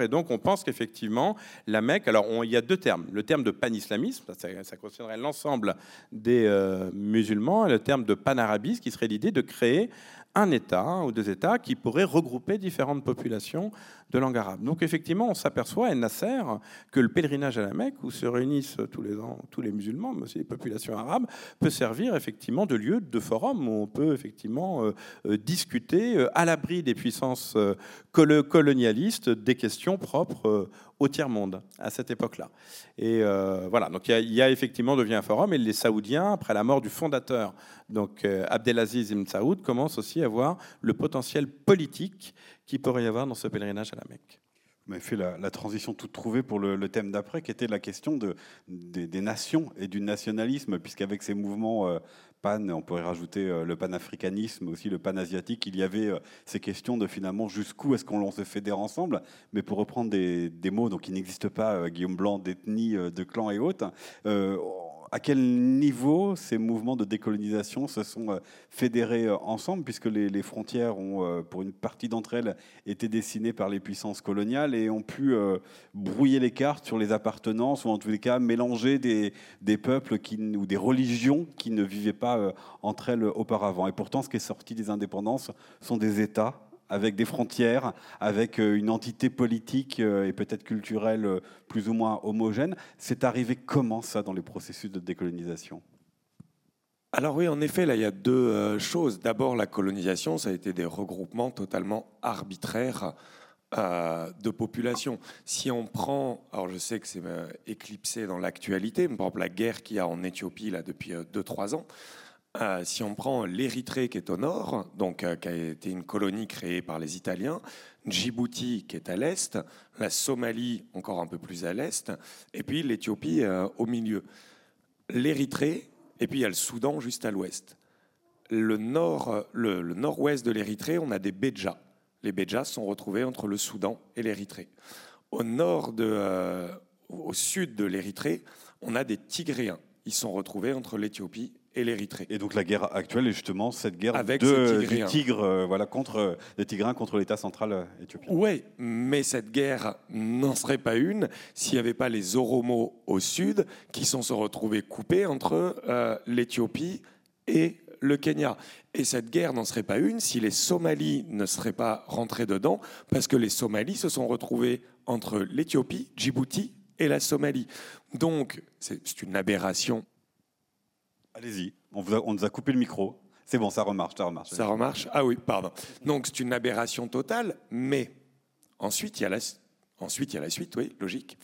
Et donc, on pense qu'effectivement, la Mecque, alors on- il y a deux termes. Le terme de panislamisme, ça, ça concernerait l'ensemble des euh, musulmans, et le terme de panarabisme, qui serait l'idée de créer un État ou deux États qui pourraient regrouper différentes populations de langue arabe. Donc, effectivement, on s'aperçoit, et Nasser, que le pèlerinage à la Mecque, où se réunissent tous les ans tous les musulmans, mais aussi les populations arabes, peut servir effectivement de lieu, de forum où on peut effectivement euh, euh, discuter euh, à l'abri des puissances colo- colonialistes des questions propres au tiers-monde à cette époque-là. Et euh, voilà, donc il y, a- effectivement devient un forum et les Saoudiens, après la mort du fondateur, donc euh, Abdelaziz Ibn Saoud, commencent aussi à voir le potentiel politique qu'il pourrait y avoir dans ce pèlerinage à la Mecque. M'avez fait la, la transition toute trouvée pour le, thème d'après, qui était la question de, des, nations et du nationalisme, puisqu'avec ces mouvements euh, pan, on pourrait rajouter euh, le panafricanisme, aussi le panasiatique, il y avait euh, ces questions de finalement jusqu'où est-ce qu'on se fédère ensemble. Mais pour reprendre des, des mots donc, qui n'existent pas, euh, Guillaume Blanc, d'ethnie, de clan et autres, à quel niveau ces mouvements de décolonisation se sont euh, fédérés euh, ensemble, puisque les, frontières ont, euh, pour une partie d'entre elles, été dessinées par les puissances coloniales et ont pu brouiller les cartes sur les appartenances, ou en tous les cas mélanger des, peuples ou des religions qui ne vivaient pas entre elles auparavant. Et pourtant, ce qui est sorti des indépendances sont des États avec des frontières, avec euh, une entité politique euh, et peut-être culturelle euh, plus ou moins homogène. C'est arrivé comment ça dans les processus de décolonisation? Alors oui, en effet, là, il y a deux choses. D'abord, la colonisation, ça a été des regroupements totalement arbitraires de populations. Si on prend, alors je sais que c'est éclipsé dans l'actualité, mais par exemple la guerre qu'il y a en Éthiopie là depuis 2-3 ans, euh, si on prend l'Érythrée qui est au nord, donc euh, qui a été une colonie créée par les Italiens, Djibouti qui est à l'est, la Somalie encore un peu plus à l'est, et puis l'Éthiopie euh, au milieu. L'Érythrée, et puis il y a le Soudan juste à l'ouest. Le nord, le, nord-ouest de l'Érythrée, on a des Béjas. Les Béjas sont retrouvés entre le Soudan et l'Érythrée. Au nord de, au sud de l'Érythrée, on a des Tigréens. Ils sont retrouvés entre l'Éthiopie et l'Érythrée. Et donc la guerre actuelle est justement cette guerre Avec de, du Tigréens. tigre, euh, voilà, contre, des Tigrins contre l'État central euh, éthiopien. Oui, mais cette guerre n'en serait pas une s'il n'y avait pas les Oromos au sud qui sont se retrouvés coupés entre euh, l'Éthiopie et le Kenya. Et cette guerre n'en serait pas une si les Somalis ne seraient pas rentrés dedans, parce que les Somalis se sont retrouvés entre l'Éthiopie, Djibouti et la Somalie. Donc, c'est une aberration. Allez-y, on, nous a coupé le micro. C'est bon, ça remarche, ça remarche. Ça remarche Ah oui, pardon. Donc c'est une aberration totale, mais ensuite il y a la, ensuite, il y a la suite, oui, logique.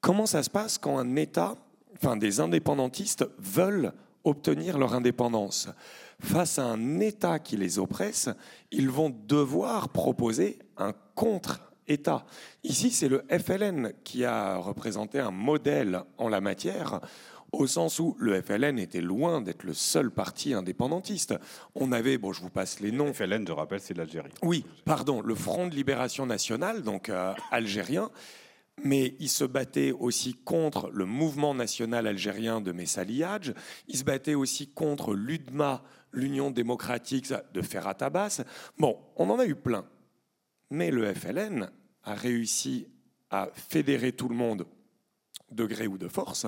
Comment ça se passe quand un État, enfin des indépendantistes veulent obtenir leur indépendance? Face à un État qui les oppresse, ils vont devoir proposer un contre-État. Ici, c'est le FLN qui a représenté un modèle en la matière au sens où le FLN était loin d'être le seul parti indépendantiste. On avait, bon, je vous passe les noms. FLN, je rappelle, c'est l'Algérie. Oui, pardon, le Front de Libération Nationale, donc euh, algérien, mais il se battait aussi contre le mouvement national algérien de Messali Hadj, il se battait aussi contre l'UDMA, l'Union démocratique de Ferhat Abbas. Bon, on en a eu plein. Mais le FLN a réussi à fédérer tout le monde de gré ou de force,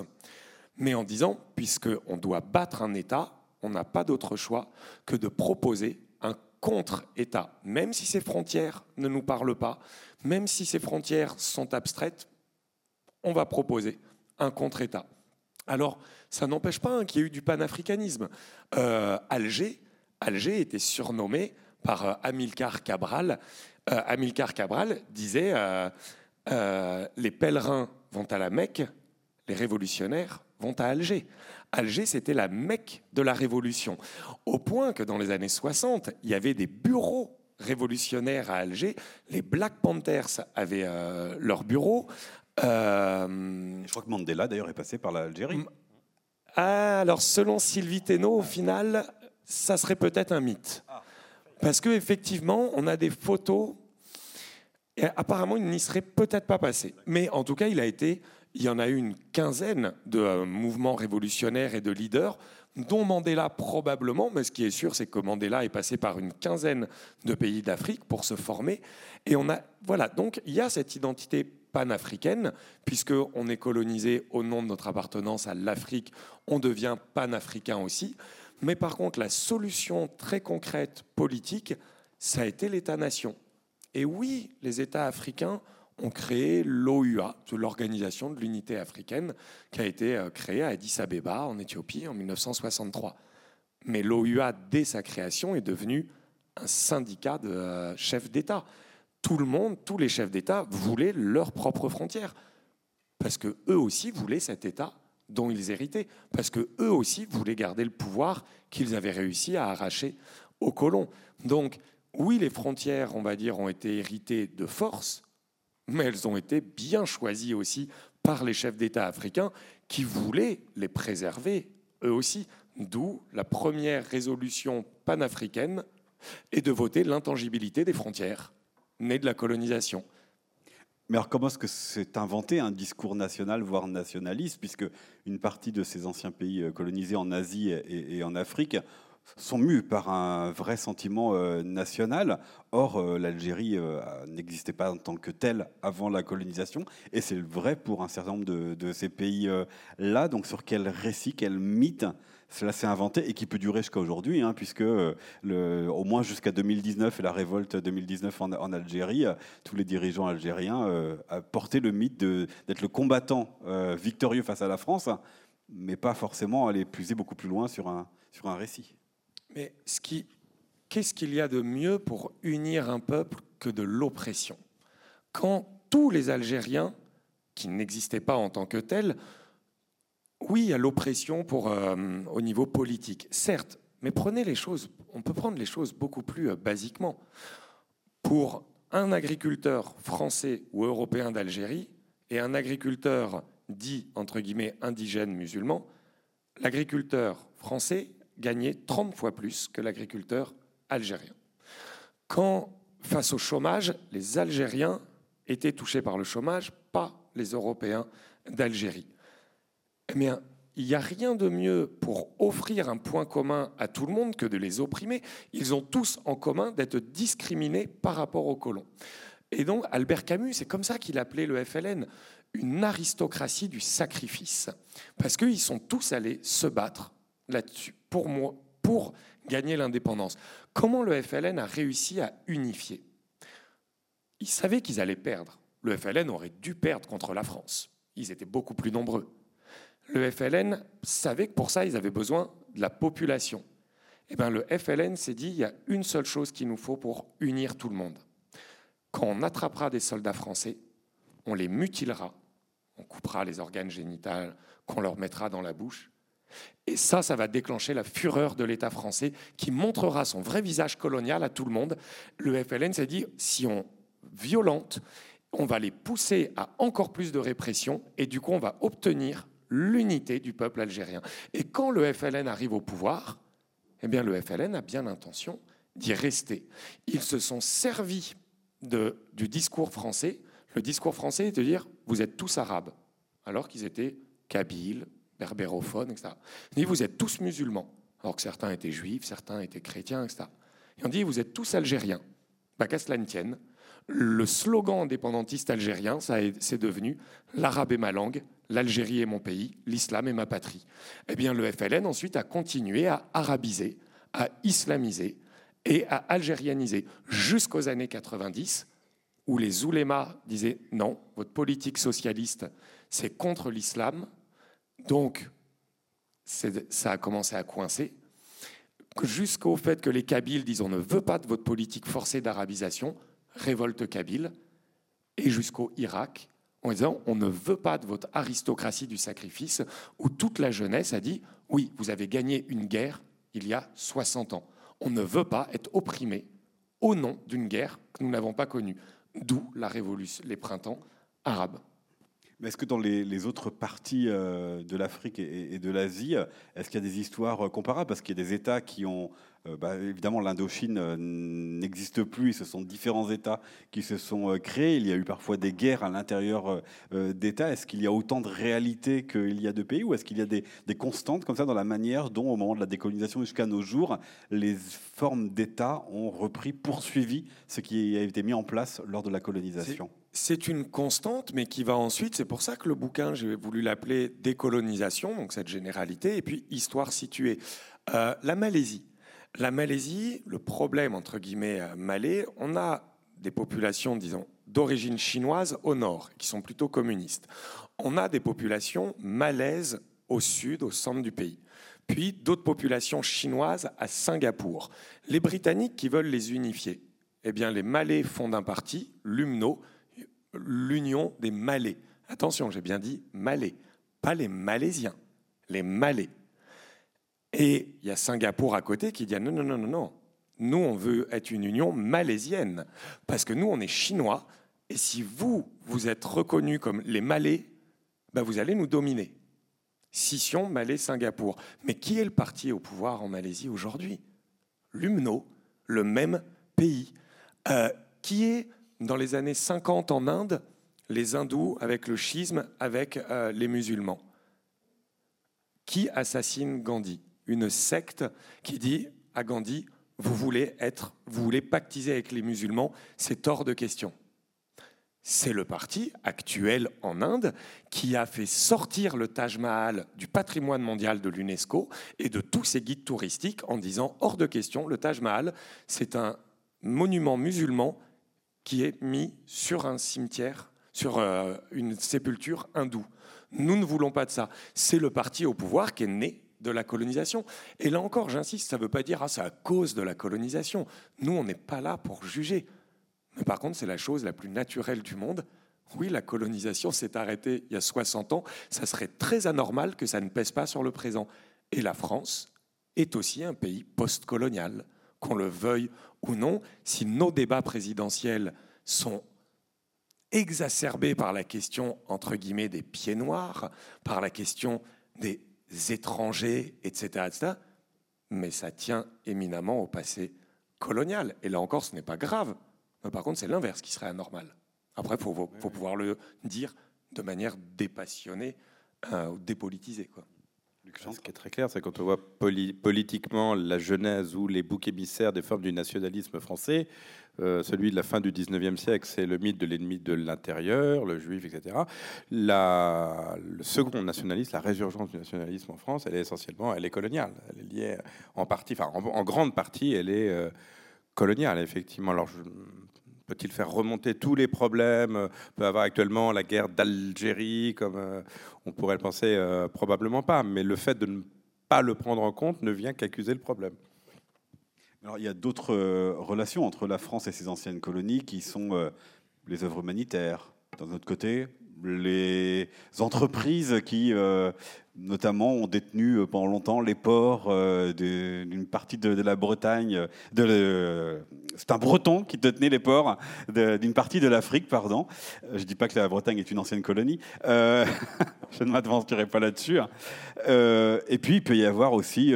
mais en disant, puisqu'on doit battre un État, on n'a pas d'autre choix que de proposer un contre-État, même si ses frontières ne nous parlent pas, même si ces frontières sont abstraites, on va proposer un contre-État. Alors, ça n'empêche pas hein, qu'il y ait eu du panafricanisme. Euh, Alger, Alger était surnommé par euh, Amilcar Cabral. Euh, Amilcar Cabral disait euh, euh, les pèlerins vont à la Mecque, les révolutionnaires vont à Alger. Alger, c'était la Mecque de la Révolution. Au point que dans les années 60, il y avait des bureaux révolutionnaire à Alger. Les Black Panthers avaient euh, leur bureau. Euh, Je crois que Mandela, d'ailleurs, est passé par l'Algérie. Ah, alors, selon Sylvie Thénault, au final, ça serait peut-être un mythe. Ah. Parce qu'effectivement, on a des photos. Et apparemment, il n'y serait peut-être pas passé. Mais en tout cas, il a été. Il y en a eu une quinzaine de euh, mouvements révolutionnaires et de leaders dont Mandela probablement, mais ce qui est sûr, c'est que Mandela est passé par une quinzaine de pays d'Afrique pour se former. Et on a, voilà, donc il y a cette identité panafricaine, puisqu'on est colonisé au nom de notre appartenance à l'Afrique, on devient panafricain aussi. Mais par contre, la solution très concrète politique, ça a été l'État-nation. Et oui, les États africains ont créé l'OUA, l'Organisation de l'Unité africaine, qui a été euh, créée à Addis Abeba, en Éthiopie, en 1963. Mais l'OUA, dès sa création, est devenu un syndicat de euh, chefs d'État. Tout le monde, tous les chefs d'État voulaient leurs propres frontières, parce que eux aussi voulaient cet État dont ils héritaient, parce que eux aussi voulaient garder le pouvoir qu'ils avaient réussi à arracher aux colons. Donc, oui, les frontières, on va dire, ont été héritées de force, mais elles ont été bien choisies aussi par les chefs d'État africains qui voulaient les préserver eux aussi. D'où la première résolution panafricaine et de voter l'intangibilité des frontières, née de la colonisation. Mais alors comment est-ce que s'est inventé un discours national, voire nationaliste, puisque une partie de ces anciens pays euh, colonisés en Asie et en Afrique sont mus par un vrai sentiment euh, national. Or, euh, l'Algérie euh, n'existait pas en tant que telle avant la colonisation, et c'est vrai pour un certain nombre de, ces pays-là. Donc, sur quel récit, quel mythe cela s'est inventé et qui peut durer jusqu'à aujourd'hui, hein, puisque au moins jusqu'à 2019 et la révolte 2019 en, Algérie, tous les dirigeants algériens porté le mythe d'être le combattant victorieux face à la France, mais pas forcément aller puiser beaucoup plus loin sur un, sur un récit. Mais qu'est-ce qu'il y a de mieux pour unir un peuple que de l'oppression? Quand tous les Algériens, qui n'existaient pas en tant que tels, oui, il y a l'oppression pour, euh, au niveau politique, certes, mais prenez les choses, on peut prendre les choses beaucoup plus euh, basiquement. Pour un agriculteur français ou européen d'Algérie et un agriculteur dit, entre guillemets, indigène musulman, l'agriculteur français gagnait 30 fois plus que l'agriculteur algérien. Quand, face au chômage, les Algériens étaient touchés par le chômage, pas les Européens d'Algérie. Eh il n'y a rien de mieux pour offrir un point commun à tout le monde que de les opprimer. Ils ont tous en commun d'être discriminés par rapport aux colons. Et donc, Albert Camus, c'est comme ça qu'il appelait le FLN une aristocratie du sacrifice. Parce qu'ils sont tous allés se battre là-dessus pour, gagner l'indépendance. Comment le FLN a réussi à unifier? Ils savaient qu'ils allaient perdre. Le FLN aurait dû perdre contre la France. Ils étaient beaucoup plus nombreux. Le FLN savait que pour ça, ils avaient besoin de la population. Eh bien, le FLN s'est dit, il y a une seule chose qu'il nous faut pour unir tout le monde. Quand on attrapera des soldats français, on les mutilera, on coupera les organes génitaux qu'on leur mettra dans la bouche, et ça, ça va déclencher la fureur de l'État français qui montrera son vrai visage colonial à tout le monde. Le FLN s'est dit, si on violente, on va les pousser à encore plus de répression et du coup, on va obtenir l'unité du peuple algérien. Et quand le FLN arrive au pouvoir, eh bien, le FLN a bien l'intention d'y rester. Ils se sont servis du discours français. Le discours français est de dire, vous êtes tous arabes, alors qu'ils étaient kabyles, berbérophones, etc. On dit, vous êtes tous musulmans, alors que certains étaient juifs, certains étaient chrétiens, etc. Et on dit, vous êtes tous algériens. Bah, qu'à cela ne tienne, le slogan indépendantiste algérien, c'est devenu l'arabe est ma langue, l'Algérie est mon pays, l'islam est ma patrie. Eh bien, le FLN ensuite a continué à arabiser, à islamiser et à algérianiser jusqu'aux années 90, où les oulémas disaient non, votre politique socialiste, c'est contre l'islam, donc, ça a commencé à coincer, jusqu'au fait que les Kabyles disent on ne veut pas de votre politique forcée d'arabisation, révolte kabyle, et jusqu'au Irak, en disant on ne veut pas de votre aristocratie du sacrifice, où toute la jeunesse a dit oui, vous avez gagné une guerre il y a 60 ans. On ne veut pas être opprimé au nom d'une guerre que nous n'avons pas connue. D'où la révolution, les printemps arabes. Est-ce que dans les, autres parties euh, de l'Afrique et, de l'Asie, est-ce qu'il y a des histoires euh, comparables? Parce qu'il y a des États qui ont... Euh, bah, évidemment, l'Indochine n'existe plus. Ce sont différents États qui se sont créés. Il y a eu parfois des guerres à l'intérieur d'États. Est-ce qu'il y a autant de réalités qu'il y a de pays Ou est-ce qu'il y a des, des, constantes comme ça dans la manière dont, au moment de la décolonisation jusqu'à nos jours, les formes d'États ont repris, poursuivi ce qui a été mis en place lors de la colonisation? C'est une constante, mais qui va ensuite, c'est pour ça que le bouquin, j'ai voulu l'appeler Décolonisation, donc cette généralité, et puis Histoire située. Euh, la Malaisie. La Malaisie, le problème, entre guillemets, euh, malais, on a des populations, disons, d'origine chinoise au nord, qui sont plutôt communistes. On a des populations malaises au sud, au centre du pays. Puis d'autres populations chinoises à Singapour. Les Britanniques qui veulent les unifier. Eh bien, les Malais fondent un parti, l'UMNO, l'union des Malais. Attention, j'ai bien dit Malais, pas les Malaisiens, les Malais. Et il y a Singapour à côté qui dit non, non, non, non, non. Nous, on veut être une union malaisienne. Parce que nous, on est chinois. Et si vous, vous êtes reconnus comme les Malais, ben vous allez nous dominer. Scission, Malais, Singapour. Mais qui est le parti au pouvoir en Malaisie aujourd'hui? L'UMNO, le même pays. Euh, qui est dans les années 50 en Inde, les hindous avec le schisme avec euh, les musulmans. Qui assassine Gandhi? Une secte qui dit à Gandhi vous voulez être, vous voulez pactiser avec les musulmans, c'est hors de question. C'est le parti actuel en Inde qui a fait sortir le Taj Mahal du patrimoine mondial de l'UNESCO et de tous ses guides touristiques en disant hors de question, le Taj Mahal, c'est un monument musulman qui est mis sur un cimetière, sur euh, une sépulture hindoue. Nous ne voulons pas de ça. C'est le parti au pouvoir qui est né de la colonisation. Et là encore, j'insiste, ça ne veut pas dire ah c'est à cause de la colonisation. Nous, on n'est pas là pour juger. Mais par contre, c'est la chose la plus naturelle du monde. Oui, la colonisation s'est arrêtée il y a 60 ans. Ça serait très anormal que ça ne pèse pas sur le présent. Et la France est aussi un pays post-colonial qu'on le veuille ou non, si nos débats présidentiels sont exacerbés par la question, entre guillemets, des pieds noirs, par la question des étrangers, etc., etc., mais ça tient éminemment au passé colonial. Et là encore, ce n'est pas grave. Mais par contre, c'est l'inverse qui serait anormal. Après, il faut, faut, pouvoir le dire de manière dépassionnée euh, ou dépolitisée. Quoi. Ce qui est très clair, c'est quand on voit politiquement la genèse ou les boucs émissaires des formes du nationalisme français, euh, celui de la fin du 19e siècle, c'est le mythe de l'ennemi de l'intérieur, le juif, etc. La, le second nationalisme, la résurgence du nationalisme en France, elle est essentiellement, elle est coloniale. Elle est liée en partie, enfin en, grande partie, elle est euh, coloniale, effectivement. Alors, je, Peut-il faire remonter tous les problèmes On peut avoir actuellement la guerre d'Algérie, comme euh, on pourrait le penser, euh, probablement pas. Mais le fait de ne pas le prendre en compte ne vient qu'accuser le problème. Alors, il y a d'autres euh, relations entre la France et ses anciennes colonies qui sont les œuvres humanitaires, d'un autre côté, les entreprises qui, euh, notamment, ont détenu euh, pendant longtemps les ports euh, d'une partie de, la Bretagne. C'est un Breton qui détenait les ports d'une partie de l'Afrique, pardon. Je ne dis pas que la Bretagne est une ancienne colonie. <laughs> je ne m'aventurerai pas là-dessus. Hein. et puis, il peut y avoir aussi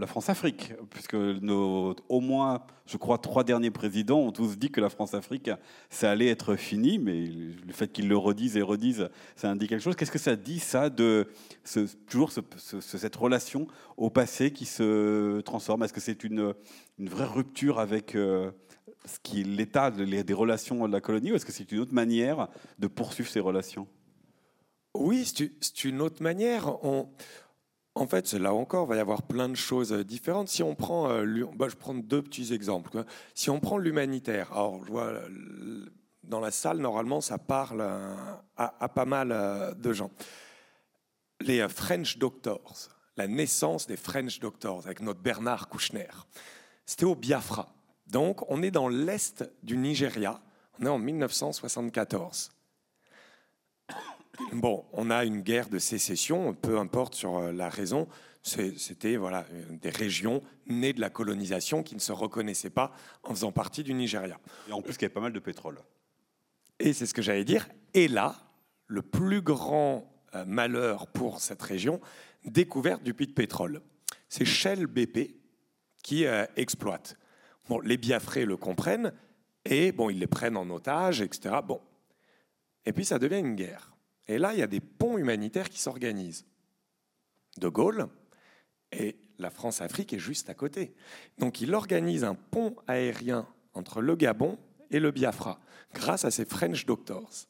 la France-Afrique, puisque nos, au moins, je crois, trois derniers présidents ont tous dit que la France-Afrique, ça allait être fini, mais le fait qu'ils le redisent et redisent, ça indique quelque chose. Qu'est-ce que ça dit, ça, de ce, toujours cette relation au passé qui se transforme? Est-ce que c'est une, une, vraie rupture avec euh, ce qui l'état des relations de la colonie, ou est-ce que c'est une autre manière de poursuivre ces relations? Oui, c'est une autre manière. On en fait, là encore, il va y avoir plein de choses euh, différentes. Si on prend, euh, bah, je prends deux petits exemples. Si on prend l'humanitaire, alors je vois dans la salle, normalement, ça parle euh, à, pas mal de gens. Les French Doctors, la naissance des French Doctors avec notre Bernard Kouchner, c'était au Biafra. Donc, on est dans l'est du Nigeria. On est en 1974. Bon, on a une guerre de sécession, peu importe sur la raison. C'était voilà, des régions nées de la colonisation qui ne se reconnaissaient pas en faisant partie du Nigeria. Et en plus, il y avait pas mal de pétrole. Et c'est ce que j'allais dire. Et là, le plus grand euh, malheur pour cette région, découverte du puits de pétrole. C'est Shell BP qui euh, exploite. Bon, les Biafrais le comprennent et bon, ils les prennent en otage, etc. Bon. Et puis ça devient une guerre. Et là, il y a des ponts humanitaires qui s'organisent. De Gaulle, et la France-Afrique est juste à côté. Donc il organise un pont aérien entre le Gabon et le Biafra, grâce à ces French Doctors.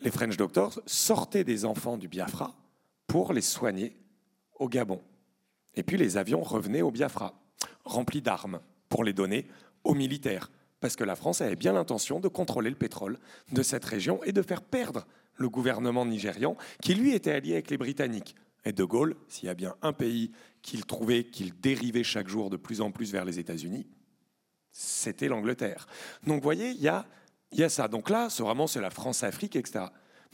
Les French Doctors sortaient des enfants du Biafra pour les soigner au Gabon. Et puis les avions revenaient au Biafra, remplis d'armes, pour les donner aux militaires, parce que la France avait bien l'intention de contrôler le pétrole de cette région et de faire perdre le gouvernement nigérian, qui lui était allié avec les Britanniques. Et De Gaulle, s'il y a bien un pays qu'il trouvait qu'il dérivait chaque jour de plus en plus vers les États-Unis, c'était l'Angleterre. Donc vous voyez, il y a, y a ça. Donc là, c'est vraiment c'est la France-Afrique, etc.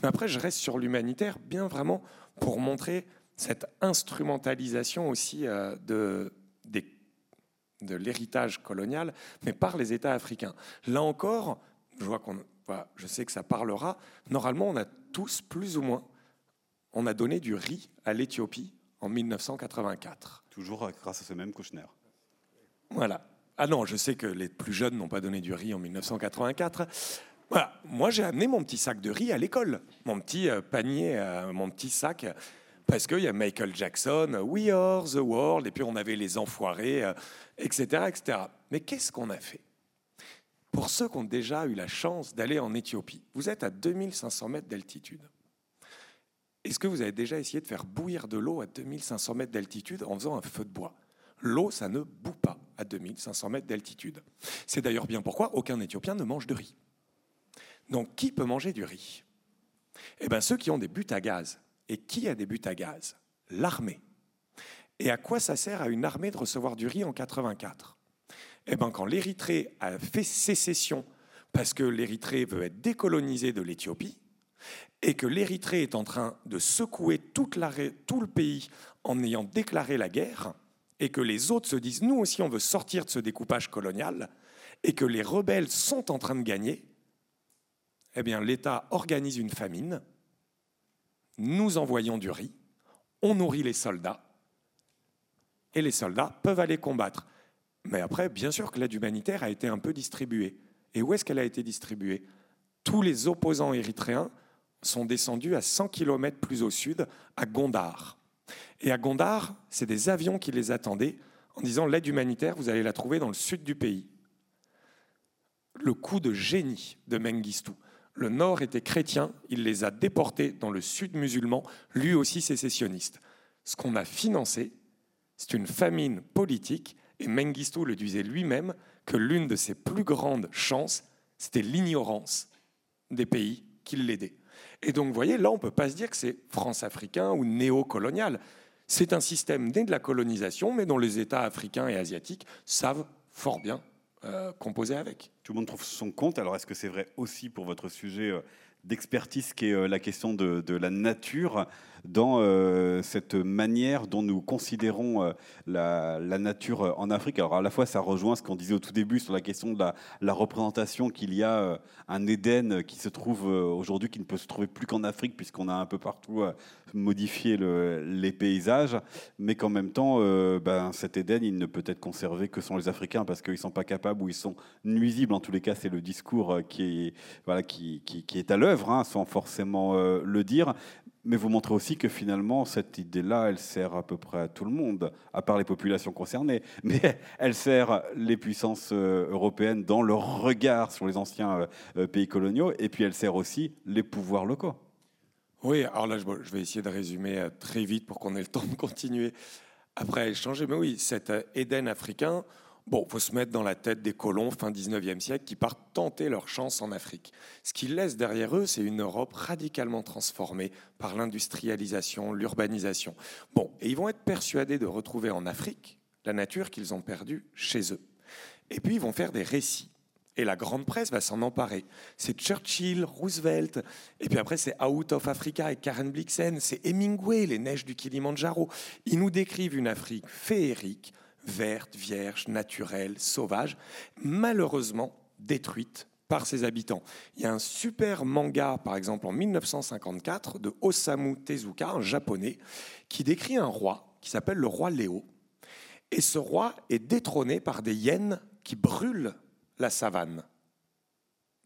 Mais après, je reste sur l'humanitaire, bien vraiment pour montrer cette instrumentalisation aussi euh, de, de l'héritage colonial, mais par les États africains. Là encore, je vois qu'on, je sais que ça parlera. Normalement, on a tous plus ou moins on a donné du riz à l'Éthiopie en 1984. Toujours grâce à ce même Kouchner. Voilà. Ah non, je sais que les plus jeunes n'ont pas donné du riz en 1984. Voilà. Moi, j'ai amené mon petit sac de riz à l'école, mon petit euh, panier, euh, mon petit sac, parce qu'il y a Michael Jackson, We Are the World, et puis on avait les enfoirés, etc., euh, etc. Mais qu'est-ce qu'on a fait Pour ceux qui ont déjà eu la chance d'aller en Éthiopie, vous êtes à 2500 mètres d'altitude. Est-ce que vous avez déjà essayé de faire bouillir de l'eau à 2500 mètres d'altitude en faisant un feu de bois? L'eau, ça ne bout pas à 2500 mètres d'altitude. C'est d'ailleurs bien pourquoi aucun Éthiopien ne mange de riz. Donc qui peut manger du riz? Eh bien ceux qui ont des buts à gaz. Et qui a des buts à gaz? L'armée. Et à quoi ça sert à une armée de recevoir du riz en 84 Eh bien quand l'Érythrée a fait sécession parce que l'Érythrée veut être décolonisée de l'Éthiopie, et que l'Érythrée est en train de secouer tout le pays en ayant déclaré la guerre, et que les autres se disent nous aussi on veut sortir de ce découpage colonial, et que les rebelles sont en train de gagner, eh bien l'État organise une famine, nous envoyons du riz, on nourrit les soldats, et les soldats peuvent aller combattre. Mais après, bien sûr que l'aide humanitaire a été un peu distribuée. Et où est-ce qu'elle a été distribuée? Tous les opposants érythréens sont descendus à 100 km plus au sud, à Gondar. Et à Gondar, c'est des avions qui les attendaient en disant l'aide humanitaire, vous allez la trouver dans le sud du pays. Le coup de génie de Mengistu. Le nord était chrétien, il les a déportés dans le sud musulman, lui aussi sécessionniste. Ce qu'on a financé, c'est une famine politique, et Mengistu le disait lui-même que l'une de ses plus grandes chances, c'était l'ignorance des pays qui l'aidaient. Et donc, vous voyez, là, on ne peut pas se dire que c'est France-africain ou néocolonial. C'est un système né de la colonisation, mais dont les États africains et asiatiques savent fort bien euh, composer avec. Tout le monde trouve son compte. Alors, est-ce que c'est vrai aussi pour votre sujet euh, d'expertise qui est euh, la question de la nature? Dans euh, cette manière dont nous considérons euh, la, nature euh, en Afrique. Alors à la fois, ça rejoint ce qu'on disait au tout début sur la question de la, représentation qu'il y a un Éden qui se trouve aujourd'hui, qui ne peut se trouver plus qu'en Afrique, puisqu'on a un peu partout modifié les paysages, mais qu'en même temps, ben, cet Éden, il ne peut être conservé que sans les Africains, parce qu'ils ne sont pas capables ou ils sont nuisibles. En tous les cas, c'est le discours qui est, à l'œuvre, hein, sans forcément le dire. Mais vous montrez aussi que finalement, cette idée-là, elle sert à peu près à tout le monde, à part les populations concernées. <laughs> Mais elle sert les puissances euh, européennes dans leur regard sur les anciens euh, euh, pays coloniaux, et puis elle sert aussi les pouvoirs locaux. Oui, alors là, je vais essayer de résumer très vite pour qu'on ait le temps de <laughs> continuer après échanger. Mais oui, cet Éden africain, Bon, faut se mettre dans la tête des colons fin 19e siècle qui partent tenter leur chance en Afrique. Ce qu'ils laissent derrière eux, c'est une Europe radicalement transformée par l'industrialisation, l'urbanisation. Bon, et ils vont être persuadés de retrouver en Afrique la nature qu'ils ont perdue chez eux. Et puis ils vont faire des récits. Et la grande presse va s'en emparer. C'est Churchill, Roosevelt, et puis après c'est Out of Africa et Karen Blixen, c'est Hemingway, les neiges du Kilimanjaro. Ils nous décrivent une Afrique féerique, verte, vierge, naturelle, sauvage, malheureusement détruite par ses habitants. Il y a un super manga, par exemple en 1954, de Osamu Tezuka, un japonais, qui décrit un roi qui s'appelle le roi Léo. Et ce roi est détrôné par des hyènes qui brûlent la savane.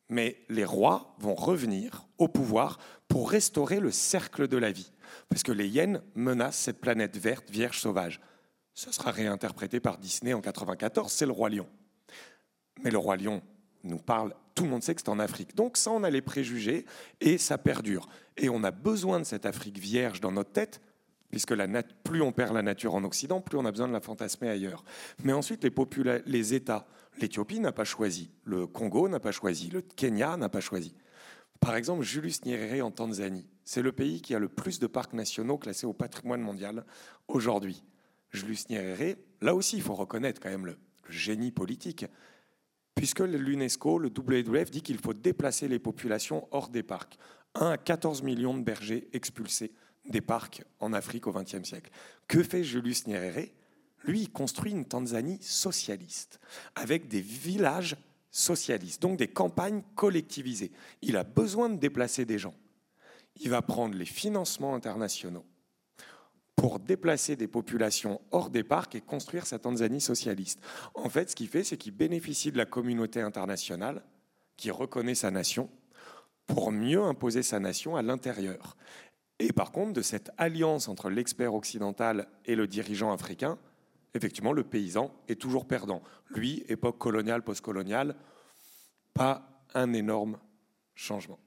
Mais les rois vont revenir au pouvoir pour restaurer le cercle de la vie, parce que les hyènes menacent cette planète verte, vierge, sauvage. Ce sera réinterprété par Disney en 94, c'est le roi lion. Mais le roi lion nous parle, tout le monde sait que c'est en Afrique. Donc ça, on a les préjugés et ça perdure. Et on a besoin de cette Afrique vierge dans notre tête, puisque plus on perd la nature en Occident, plus on a besoin de la fantasmer ailleurs. Mais ensuite, les, les États L'Éthiopie n'a pas choisi, le Congo n'a pas choisi, le Kenya n'a pas choisi. Par exemple, Julius Nyerere en Tanzanie, c'est le pays qui a le plus de parcs nationaux classés au patrimoine mondial aujourd'hui. Julius Nyerere, là aussi, il faut reconnaître quand même le, génie politique, puisque l'UNESCO, le WWF, dit qu'il faut déplacer les populations hors des parcs. 1 à 14 millions de bergers expulsés des parcs en Afrique au XXe siècle. Que fait Julius Nyerere lui, il construit une Tanzanie socialiste, avec des villages socialistes, donc des campagnes collectivisées. Il a besoin de déplacer des gens. Il va prendre les financements internationaux pour déplacer des populations hors des parcs et construire sa Tanzanie socialiste. En fait, ce qu'il fait, c'est qu'il bénéficie de la communauté internationale qui reconnaît sa nation pour mieux imposer sa nation à l'intérieur. Et par contre, de cette alliance entre l'expert occidental et le dirigeant africain, effectivement, le paysan est toujours perdant. Lui, époque coloniale, postcoloniale, pas un énorme changement.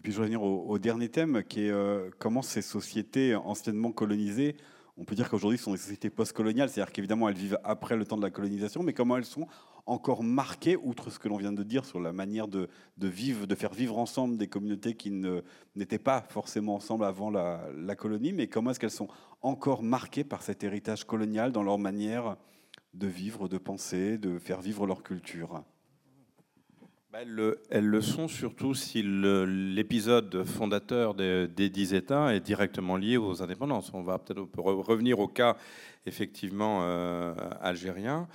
Et puis je reviens au, dernier thème, qui est euh, comment ces sociétés anciennement colonisées, on peut dire qu'aujourd'hui sont des sociétés postcoloniales, c'est-à-dire qu'évidemment elles vivent après le temps de la colonisation, mais comment elles sont encore marquées, outre ce que l'on vient de dire sur la manière de, vivre, de faire vivre ensemble des communautés qui n'étaient pas forcément ensemble avant la, la colonie, mais comment est-ce qu'elles sont encore marquées par cet héritage colonial dans leur manière de vivre, de penser, de faire vivre leur culture? Bah, elles, le, sont surtout si l'épisode fondateur des, dix États est directement lié aux indépendances. On va peut-être revenir au cas effectivement euh, algérien.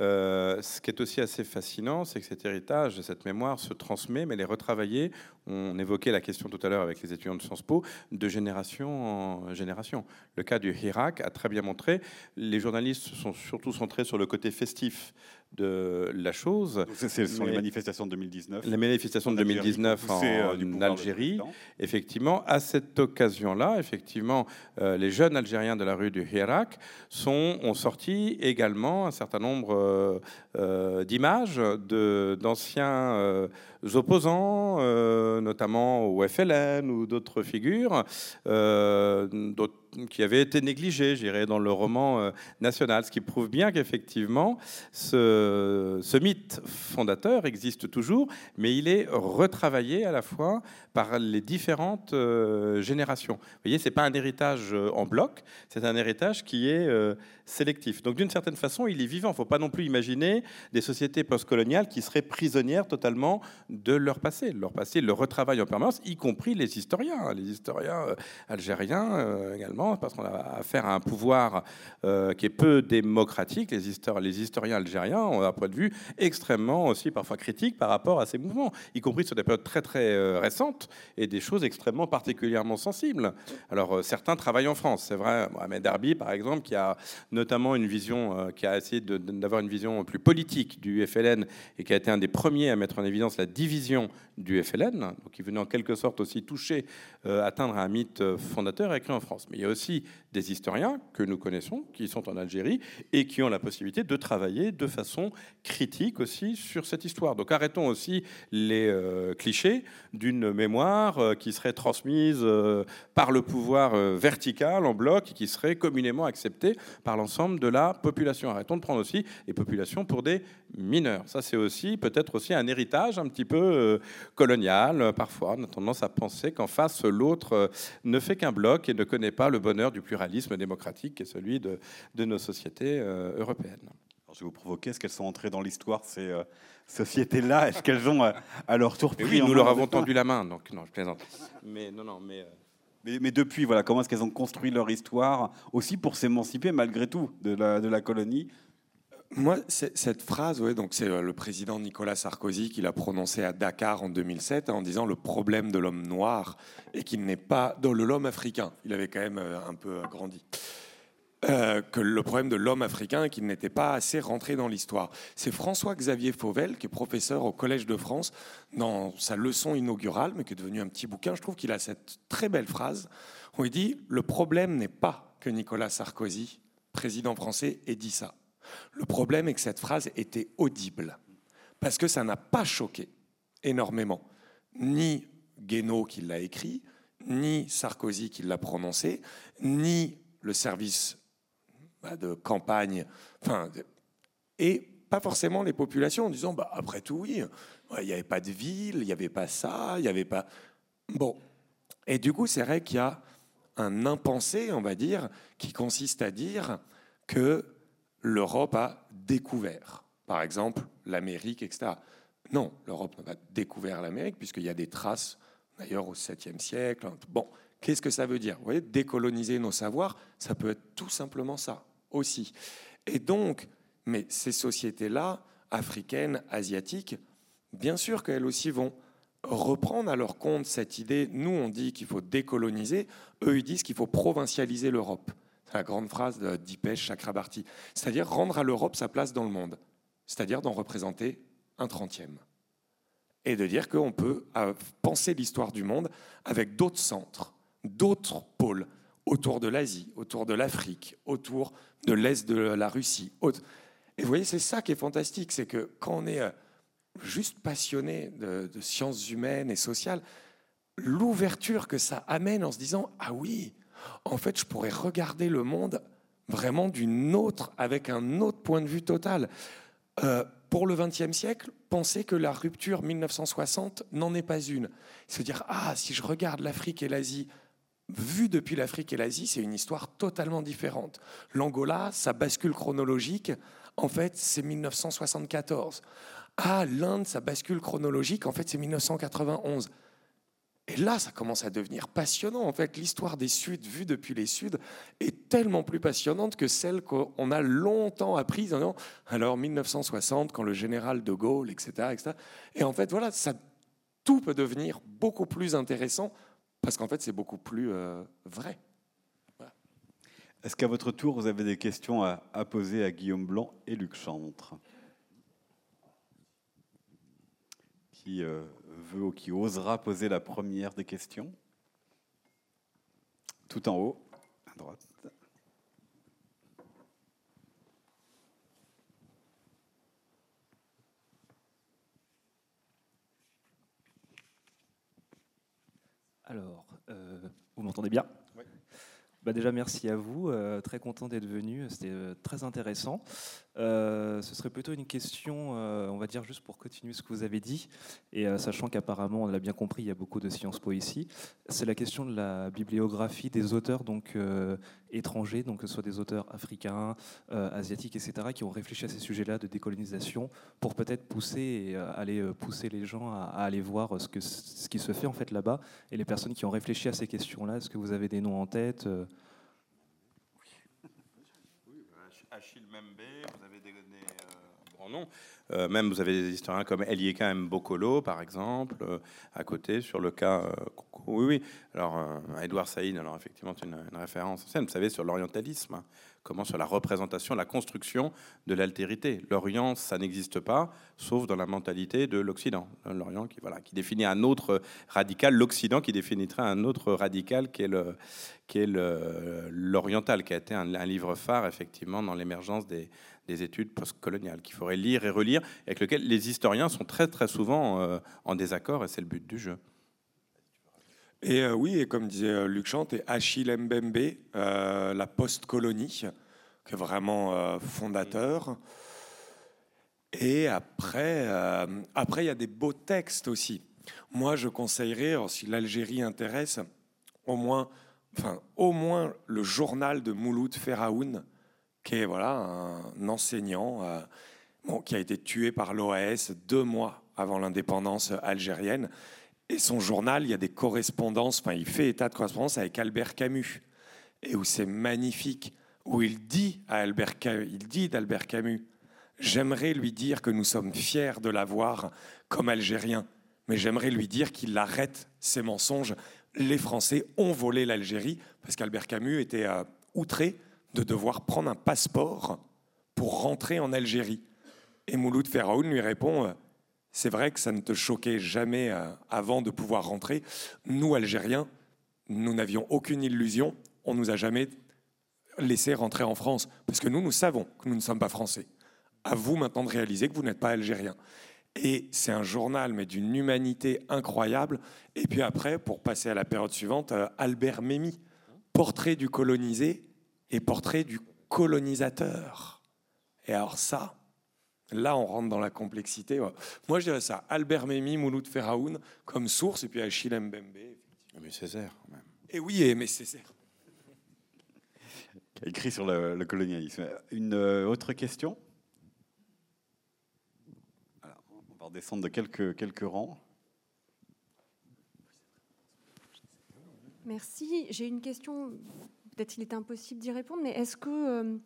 Euh, ce qui est aussi assez fascinant, c'est que cet héritage, cette mémoire se transmet, mais elle est retravaillée. On évoquait la question tout à l'heure avec les étudiants de Sciences Po, de génération en génération. Le cas du Hirak a très bien montré. Les journalistes sont surtout centrés sur le côté festif de la chose. Ce sont les manifestations de 2019. Les manifestations de 2019 en, euh, Algérie. Effectivement, à cette occasion-là, effectivement, euh, les jeunes Algériens de la rue du Hirak sont, ont sorti également un certain nombre euh, d'images d'anciens opposants, notamment au FLN ou d'autres figures, d'autres qui avait été négligé, j'irais, dans le roman euh, national, ce qui prouve bien qu'effectivement, ce, ce, mythe fondateur existe toujours, mais il est retravaillé à la fois par les différentes euh, générations. Vous voyez, c'est pas un héritage euh, en bloc, c'est un héritage qui est sélectif. Donc d'une certaine façon, il est vivant. Il ne faut pas non plus imaginer des sociétés postcoloniales qui seraient prisonnières totalement de leur passé. Leur passé le retravail en permanence, y compris les historiens, les historiens algériens également parce qu'on a affaire à un pouvoir euh, qui est peu démocratique. Les, historiens algériens ont un point de vue extrêmement aussi parfois critique par rapport à ces mouvements, y compris sur des périodes très très euh, récentes et des choses extrêmement particulièrement sensibles. Alors euh, certains travaillent en France, c'est vrai. Mohamed Darbi, par exemple, qui a notamment une vision, qui a essayé d'avoir une vision plus politique du FLN et qui a été un des premiers à mettre en évidence la division du FLN, donc qui venait en quelque sorte aussi toucher, atteindre un mythe fondateur, écrit en France. Mais il y a aussi des historiens que nous connaissons, qui sont en Algérie et qui ont la possibilité de travailler de façon critique aussi sur cette histoire. Donc arrêtons aussi les euh, clichés d'une mémoire euh, qui serait transmise euh, par le pouvoir vertical en bloc et qui serait communément acceptée par l'ensemble de la population. Arrêtons de prendre aussi les populations pour des mineurs. Ça, c'est aussi peut-être aussi un héritage un petit peu colonial. Parfois, on a tendance à penser qu'en face, l'autre ne fait qu'un bloc et ne connaît pas le bonheur du pluralisme démocratique qui est celui de, de nos sociétés euh, européennes. je vais vous provoquer, est-ce qu'elles sont entrées dans l'histoire, ces euh, sociétés-là? Est-ce qu'elles ont euh, à leur tour pris Oui, nous leur le avons tendu la main, donc non, je plaisante. Mais non, non, mais. euh, mais, depuis, voilà, comment est-ce qu'elles ont construit leur histoire aussi pour s'émanciper malgré tout de la, colonie? Moi, cette phrase, donc c'est euh, le président Nicolas Sarkozy qui l'a prononcée à Dakar en 2007 en disant le problème de l'homme noir et qu'il n'est pas dans l'homme africain. Il avait quand même euh, un peu grandi. Euh, que le problème de l'homme africain qu'il n'était pas assez rentré dans l'histoire. C'est François-Xavier Fauvel, qui est professeur au Collège de France, dans sa leçon inaugurale, mais qui est devenu un petit bouquin. Je trouve qu'il a cette très belle phrase où il dit Le problème n'est pas que Nicolas Sarkozy, président français, ait dit ça. Le problème est que cette phrase était audible, parce que ça n'a pas choqué énormément, ni Guénaud qui l'a écrit, ni Sarkozy qui l'a prononcé, ni le service de campagne, enfin, et pas forcément les populations en disant, bah, après tout, oui, il n'y avait pas de ville, il n'y avait pas ça, il n'y avait pas... Bon. Et du coup, c'est vrai qu'il y a un impensé, on va dire, qui consiste à dire que l'Europe a découvert, par exemple, l'Amérique, etc. Non, l'Europe n'a pas découvert l'Amérique, puisqu'il y a des traces, d'ailleurs, au 7e siècle. Bon, qu'est-ce que ça veut dire? Vous voyez, décoloniser nos savoirs, ça peut être tout simplement ça aussi. Et donc, mais ces sociétés-là, africaines, asiatiques, bien sûr qu'elles aussi vont reprendre à leur compte cette idée. Nous, on dit qu'il faut décoloniser, eux, ils disent qu'il faut provincialiser l'Europe. C'est la grande phrase de Dipesh Chakrabarti. C'est-à-dire rendre à l'Europe sa place dans le monde. C'est-à-dire d'en représenter un trentième. Et de dire qu'on peut euh, penser l'histoire du monde avec d'autres centres, d'autres pôles, autour de l'Asie, autour de l'Afrique, autour de l'Est de la Russie. Et vous voyez, c'est ça qui est fantastique, c'est que quand on est euh, juste passionné de, de sciences humaines et sociales, l'ouverture que ça amène en se disant ah oui, en fait, je pourrais regarder le monde vraiment d'une autre, avec un autre point de vue total. Euh, pour le XXe siècle, penser que la rupture 1960 n'en est pas une. Se dire ah si je regarde l'Afrique et l'Asie vu depuis l'Afrique et l'Asie, c'est une histoire totalement différente. L'Angola, sa bascule chronologique, en fait, c'est 1974. Ah, l'Inde, sa bascule chronologique, en fait, c'est 1991. Et là, ça commence à devenir passionnant. En fait, l'histoire des Suds, vue depuis les Suds, est tellement plus passionnante que celle qu'on a longtemps apprise. disant, Alors, 1960, quand le général de Gaulle, etc., etc. Et en fait, voilà, ça, tout peut devenir beaucoup plus intéressant parce qu'en fait, c'est beaucoup plus euh, vrai. Est-ce qu'à votre tour, vous avez des questions à, poser à Guillaume Blanc et Luc Chantre? Qui euh, veut ou qui osera poser la première des questions? Tout en haut, à droite. Alors, euh, vous m'entendez bien? Bah déjà, merci à vous. euh, très content d'être venu. C'était euh, très intéressant. Euh, ce serait plutôt une question, euh, on va dire, juste pour continuer ce que vous avez dit, et euh, sachant qu'apparemment, on l'a bien compris, il y a beaucoup de Sciences Po ici. C'est la question de la bibliographie des auteurs donc étrangers, donc que ce soit des auteurs africains, asiatiques, etc., qui ont réfléchi à ces sujets-là de décolonisation pour peut-être pousser et aller pousser les gens à, aller voir ce, ce qui se fait en fait là-bas et les personnes qui ont réfléchi à ces questions-là. Est-ce que vous avez des noms en tête euh, Achille Membe, vous avez des, des, noms. Euh, même vous avez des historiens comme Elieka Mbokolo, par exemple, euh, à côté, sur le cas. euh, oui, oui. Alors, Edouard Saïd, alors effectivement, c'est une, référence vous savez, sur l'orientalisme. hein. comment sur la représentation, la construction de l'altérité. L'Orient, ça n'existe pas, sauf dans la mentalité de l'Occident. L'Orient qui, voilà, qui définit un autre radical, l'Occident qui définirait un autre radical qui est le, qui l'oriental, qui a été un livre phare effectivement dans l'émergence des, des études postcoloniales, qu'il faudrait lire et relire, avec lequel les historiens sont très très souvent euh, en désaccord, et c'est le but du jeu. Et euh, oui, et comme disait euh, Luc Chant, et Achille Mbembe, la post-colonie, qui est vraiment fondateur. Et après, après, il y a des beaux textes aussi. Moi, je conseillerais, si l'Algérie intéresse, au moins, enfin, au moins le journal de Mouloud Feraoun, qui est voilà, un enseignant bon, qui a été tué par l'OAS deux mois avant l'indépendance algérienne. Et son journal, il y a des correspondances, enfin, il fait état de correspondance avec Albert Camus, et où c'est magnifique, où il dit à Albert Camus, il dit d'Albert Camus, j'aimerais lui dire que nous sommes fiers de l'avoir comme Algérien, mais j'aimerais lui dire qu'il arrête ses mensonges. Les Français ont volé l'Algérie parce qu'Albert Camus était euh, outré de devoir prendre un passeport pour rentrer en Algérie. Et Mouloud Ferraoun lui répond euh, C'est vrai que ça ne te choquait jamais euh, avant de pouvoir rentrer. Nous, Algériens, nous n'avions aucune illusion. On nous a jamais laissé rentrer en France parce que nous, nous savons que nous ne sommes pas français. À vous maintenant de réaliser que vous n'êtes pas algérien. Et c'est un journal, mais d'une humanité incroyable. Et puis après, pour passer à la période suivante, euh, Albert Memmi, portrait du colonisé et portrait du colonisateur. Et alors ça, là, on rentre dans la complexité. Moi, je dirais ça. Albert Memmi, Mouloud Ferraoun, comme source, et puis Achille Mbembe. Mais Césaire, même. Et oui, et mais Césaire. Écrit sur le, colonialisme. Une euh, autre question? On va redescendre de quelques, quelques rangs. Merci. J'ai une question peut-être il est impossible d'y répondre, mais est-ce que euh,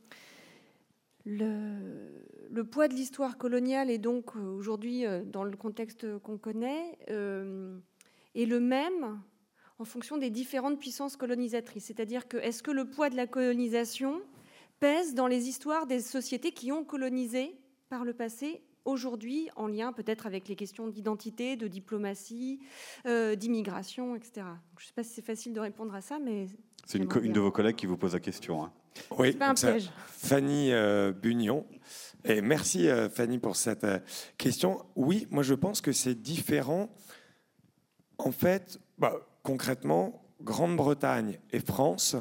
le, poids de l'histoire coloniale est donc euh, aujourd'hui, euh, dans le contexte qu'on connaît, est le même en fonction des différentes puissances colonisatrices? C'est-à-dire que est-ce que le poids de la colonisation pèse dans les histoires des sociétés qui ont colonisé par le passé aujourd'hui en lien peut-être avec les questions d'identité, de diplomatie, d'immigration, etc. je ne sais pas si c'est facile de répondre à ça, mais c'est une, de vos collègues qui vous pose la question. Hein. Oui, Fanny euh, Bunion. Et merci euh, Fanny pour cette euh, question. Oui, moi je pense que c'est différent. En fait, bah, concrètement, Grande-Bretagne et France,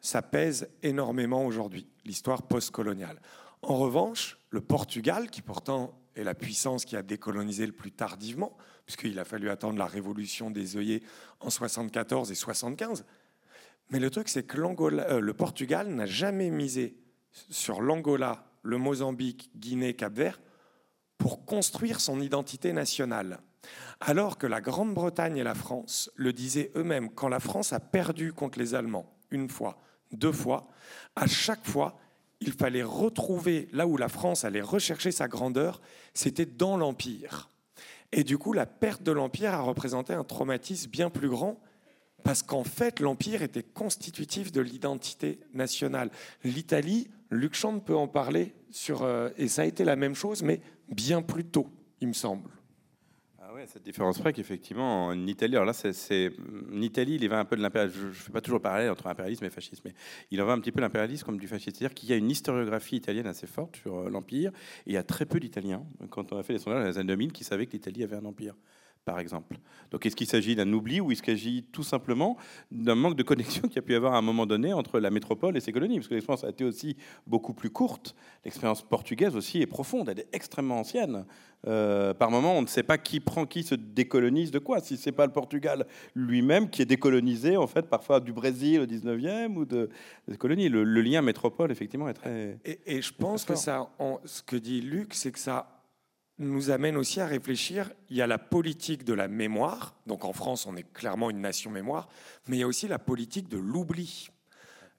ça pèse énormément aujourd'hui, l'histoire postcoloniale. En revanche, le Portugal, qui pourtant est la puissance qui a décolonisé le plus tardivement, puisqu'il a fallu attendre la révolution des œillets en 74 et 75, mais le truc, c'est que euh, le Portugal n'a jamais misé sur l'Angola, le Mozambique, Guinée, Cap-Vert pour construire son identité nationale. Alors que la Grande-Bretagne et la France le disaient eux-mêmes, quand la France a perdu contre les Allemands, une fois, deux fois, à chaque fois, il fallait retrouver là où la France allait rechercher sa grandeur, c'était dans l'Empire. Et du coup, la perte de l'Empire a représenté un traumatisme bien plus grand parce qu'en fait, l'Empire était constitutif de l'identité nationale. L'Italie, Luc Chant peut en parler, sur, euh, et ça a été la même chose, mais bien plus tôt, il me semble. Cette différence près qu'effectivement, en Italie, alors là, c'est, en Italie, il y va un peu de l'impérialisme, je ne fais pas toujours parler entre impérialisme et fascisme, mais il en va un petit peu l'impérialisme comme du fascisme, c'est-à-dire qu'il y a une historiographie italienne assez forte sur euh, l'Empire, et il y a très peu d'Italiens, quand on a fait les sondages dans les années 2000, qui savaient que l'Italie avait un empire par exemple. Donc est-ce qu'il s'agit d'un oubli ou est-ce qu'il s'agit tout simplement d'un manque de connexion qu'il y a pu y avoir à un moment donné entre la métropole et ses colonies? Parce que l'expérience a été aussi beaucoup plus courte. L'expérience portugaise aussi est profonde, elle est extrêmement ancienne. Euh, par moment, on ne sait pas qui prend qui se décolonise de quoi. Si c'est pas le Portugal lui-même qui est décolonisé, en fait, parfois du Brésil au 19e ou de, des colonies. Le, lien métropole, effectivement, est très. Et, je pense que ça, ce que dit Luc, c'est que ça nous amène aussi à réfléchir, il y a la politique de la mémoire, donc en France on est clairement une nation mémoire, mais il y a aussi la politique de l'oubli.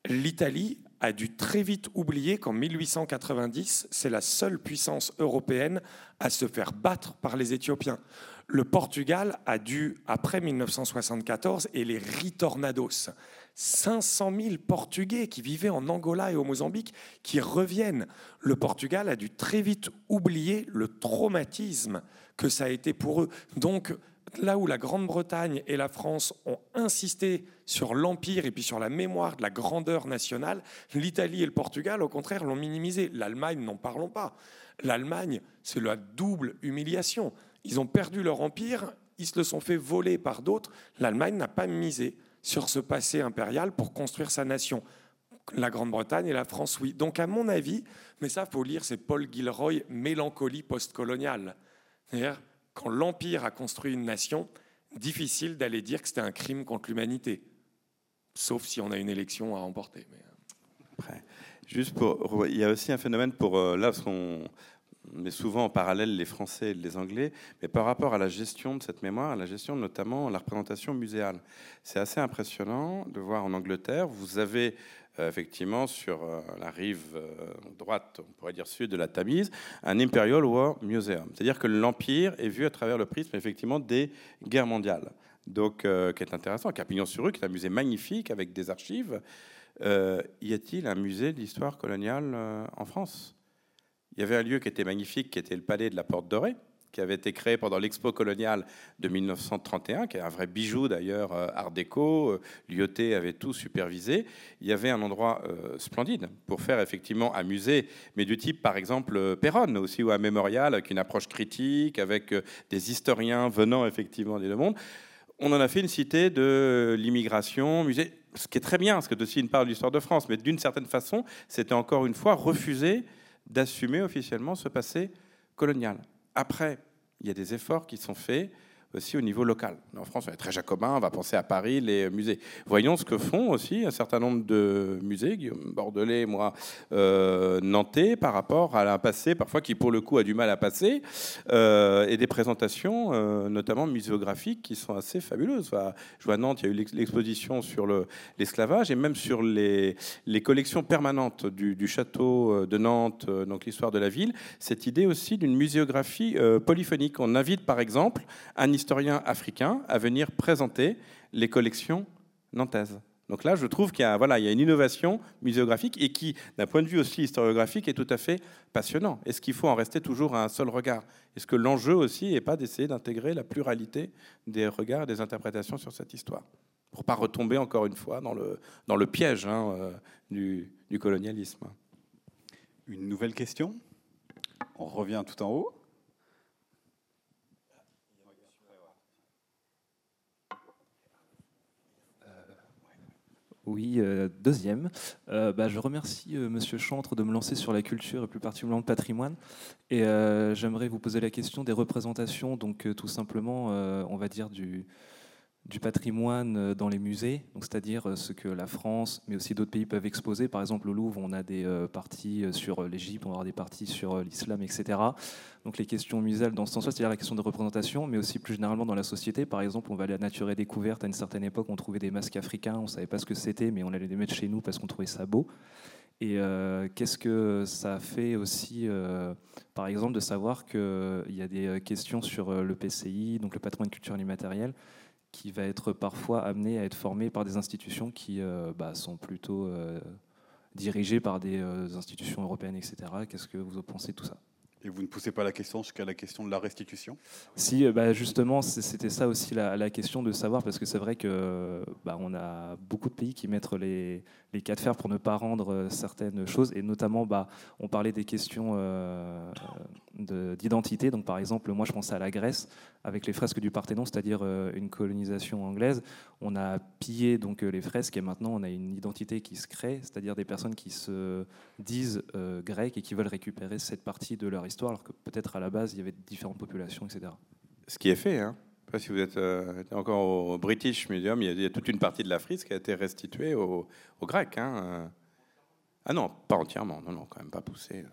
L'Italie a dû très vite oublier qu'en 1890, c'est la seule puissance européenne à se faire battre par les Éthiopiens. Le Portugal a dû, après 1974, et les ritornados, 500 000 Portugais qui vivaient en Angola et au Mozambique qui reviennent. Le Portugal a dû très vite oublier le traumatisme que ça a été pour eux. Donc, là où la Grande-Bretagne et la France ont insisté sur l'empire et puis sur la mémoire de la grandeur nationale, l'Italie et le Portugal, au contraire, l'ont minimisé. L'Allemagne, n'en parlons pas. L'Allemagne, c'est la double humiliation. Ils ont perdu leur empire, ils se le sont fait voler par d'autres. L'Allemagne n'a pas misé sur ce passé impérial pour construire sa nation. La Grande-Bretagne et la France, oui. Donc, à mon avis, mais ça, faut lire, c'est Paul Gilroy, Mélancolie postcoloniale. C'est-à-dire, quand l'Empire a construit une nation, difficile d'aller dire que c'était un crime contre l'humanité. Sauf si on a une élection à remporter. Mais... Euh. Juste pour, il y a aussi un phénomène pour là, parce qu'on met souvent en parallèle les Français et les Anglais, mais par rapport à la gestion de cette mémoire, à la gestion notamment la représentation muséale. C'est assez impressionnant de voir en Angleterre, vous avez euh, effectivement sur euh, la rive euh, droite, on pourrait dire sud de la Tamise, un Imperial War Museum. C'est-à-dire que l'Empire est vu à travers le prisme effectivement des guerres mondiales. Donc, qui est intéressant, qui a pignon sur rue, qui est un musée magnifique avec des archives. y a-t-il un musée d'histoire coloniale en France? Il y avait un lieu qui était magnifique, qui était le palais de la Porte Dorée, qui avait été créé pendant l'expo coloniale de 1931, qui est un vrai bijou d'ailleurs, euh, art déco. Euh, Lyoté avait tout supervisé. Il y avait un endroit euh, splendide pour faire effectivement un musée, mais du type par exemple Perron, aussi, ou un mémorial avec une approche critique, avec des historiens venant effectivement des deux mondes. On en a fait une cité de l'immigration, musée, ce qui est très bien, parce que aussi une part de l'histoire de France, mais d'une certaine façon, c'était encore une fois refusé d'assumer officiellement ce passé colonial. Après, il y a des efforts qui sont faits aussi au niveau local. En France, on est très jacobin, on va penser à Paris, les musées. Voyons ce que font aussi un certain nombre de musées, Guillaume Bordelais, moi, euh, Nantais, par rapport à un passé, parfois qui pour le coup a du mal à passer, euh, et des présentations, euh, notamment muséographiques, qui sont assez fabuleuses. je vois à Nantes, il y a eu l'exposition sur l'esclavage, et même sur les, collections permanentes du, du, château de Nantes, donc l'histoire de la ville, cette idée aussi d'une muséographie polyphonique. On invite par exemple un historien africain à venir présenter les collections nantaises. Donc là, je trouve qu'il y, a, voilà, il y a une innovation muséographique et qui, d'un point de vue aussi historiographique, est tout à fait passionnant. Est-ce qu'il faut en rester toujours à un seul regard? Est-ce que l'enjeu aussi n'est pas d'essayer d'intégrer la pluralité des regards des interprétations sur cette histoire? Pour pas retomber encore une fois dans le, dans le piège hein, euh, du colonialisme. Une nouvelle question? On revient tout en haut. Oui, euh, deuxième. Euh, bah, je remercie euh, Monsieur Chantre de me lancer sur la culture et plus particulièrement le patrimoine. Et j'aimerais vous poser la question des représentations, donc tout simplement, on va dire du, du patrimoine euh, dans les musées, c'est-à-dire euh, ce que la France, mais aussi d'autres pays peuvent exposer. Par exemple, au Louvre, on a des euh, parties sur l'Égypte, on va avoir des parties sur l'islam, etc. Donc les questions muséales dans ce sens-là, c'est-à-dire la question de représentation, mais aussi plus généralement dans la société. Par exemple, on va aller à Nature et Découverte. À une certaine époque, on trouvait des masques africains, on ne savait pas ce que c'était, mais on allait les mettre chez nous parce qu'on trouvait ça beau. Et qu'est-ce que ça fait aussi, par exemple, de savoir qu'il y a des questions sur le PCI, donc le patrimoine culturel immatériel, qui va être parfois amené à être formé par des institutions qui euh, bah, sont plutôt euh, dirigées par des euh, institutions européennes, etc. Qu'est-ce que vous pensez de tout ça? Et vous ne poussez pas la question jusqu'à la question de la restitution? Si, bah justement, c'était ça aussi la, question de savoir, parce que c'est vrai que bah, on a beaucoup de pays qui mettent les, les cas de fer pour ne pas rendre certaines choses, et notamment, bah, on parlait des questions d'identité. Donc, par exemple, moi, je pensais à la Grèce avec les fresques du Parthénon, c'est-à-dire euh, une colonisation anglaise. On a pillé donc euh, les fresques et maintenant on a une identité qui se crée, c'est-à-dire des personnes qui se disent euh, grecques et qui veulent récupérer cette partie de leur histoire, alors que peut-être à la base il y avait différentes populations, etc. Ce qui est fait, hein. Je sais pas si vous êtes encore au British Museum, il y, a, toute une partie de la frise qui a été restituée aux, Grecs. Hein. Ah non, pas entièrement, non, non, quand même pas poussé.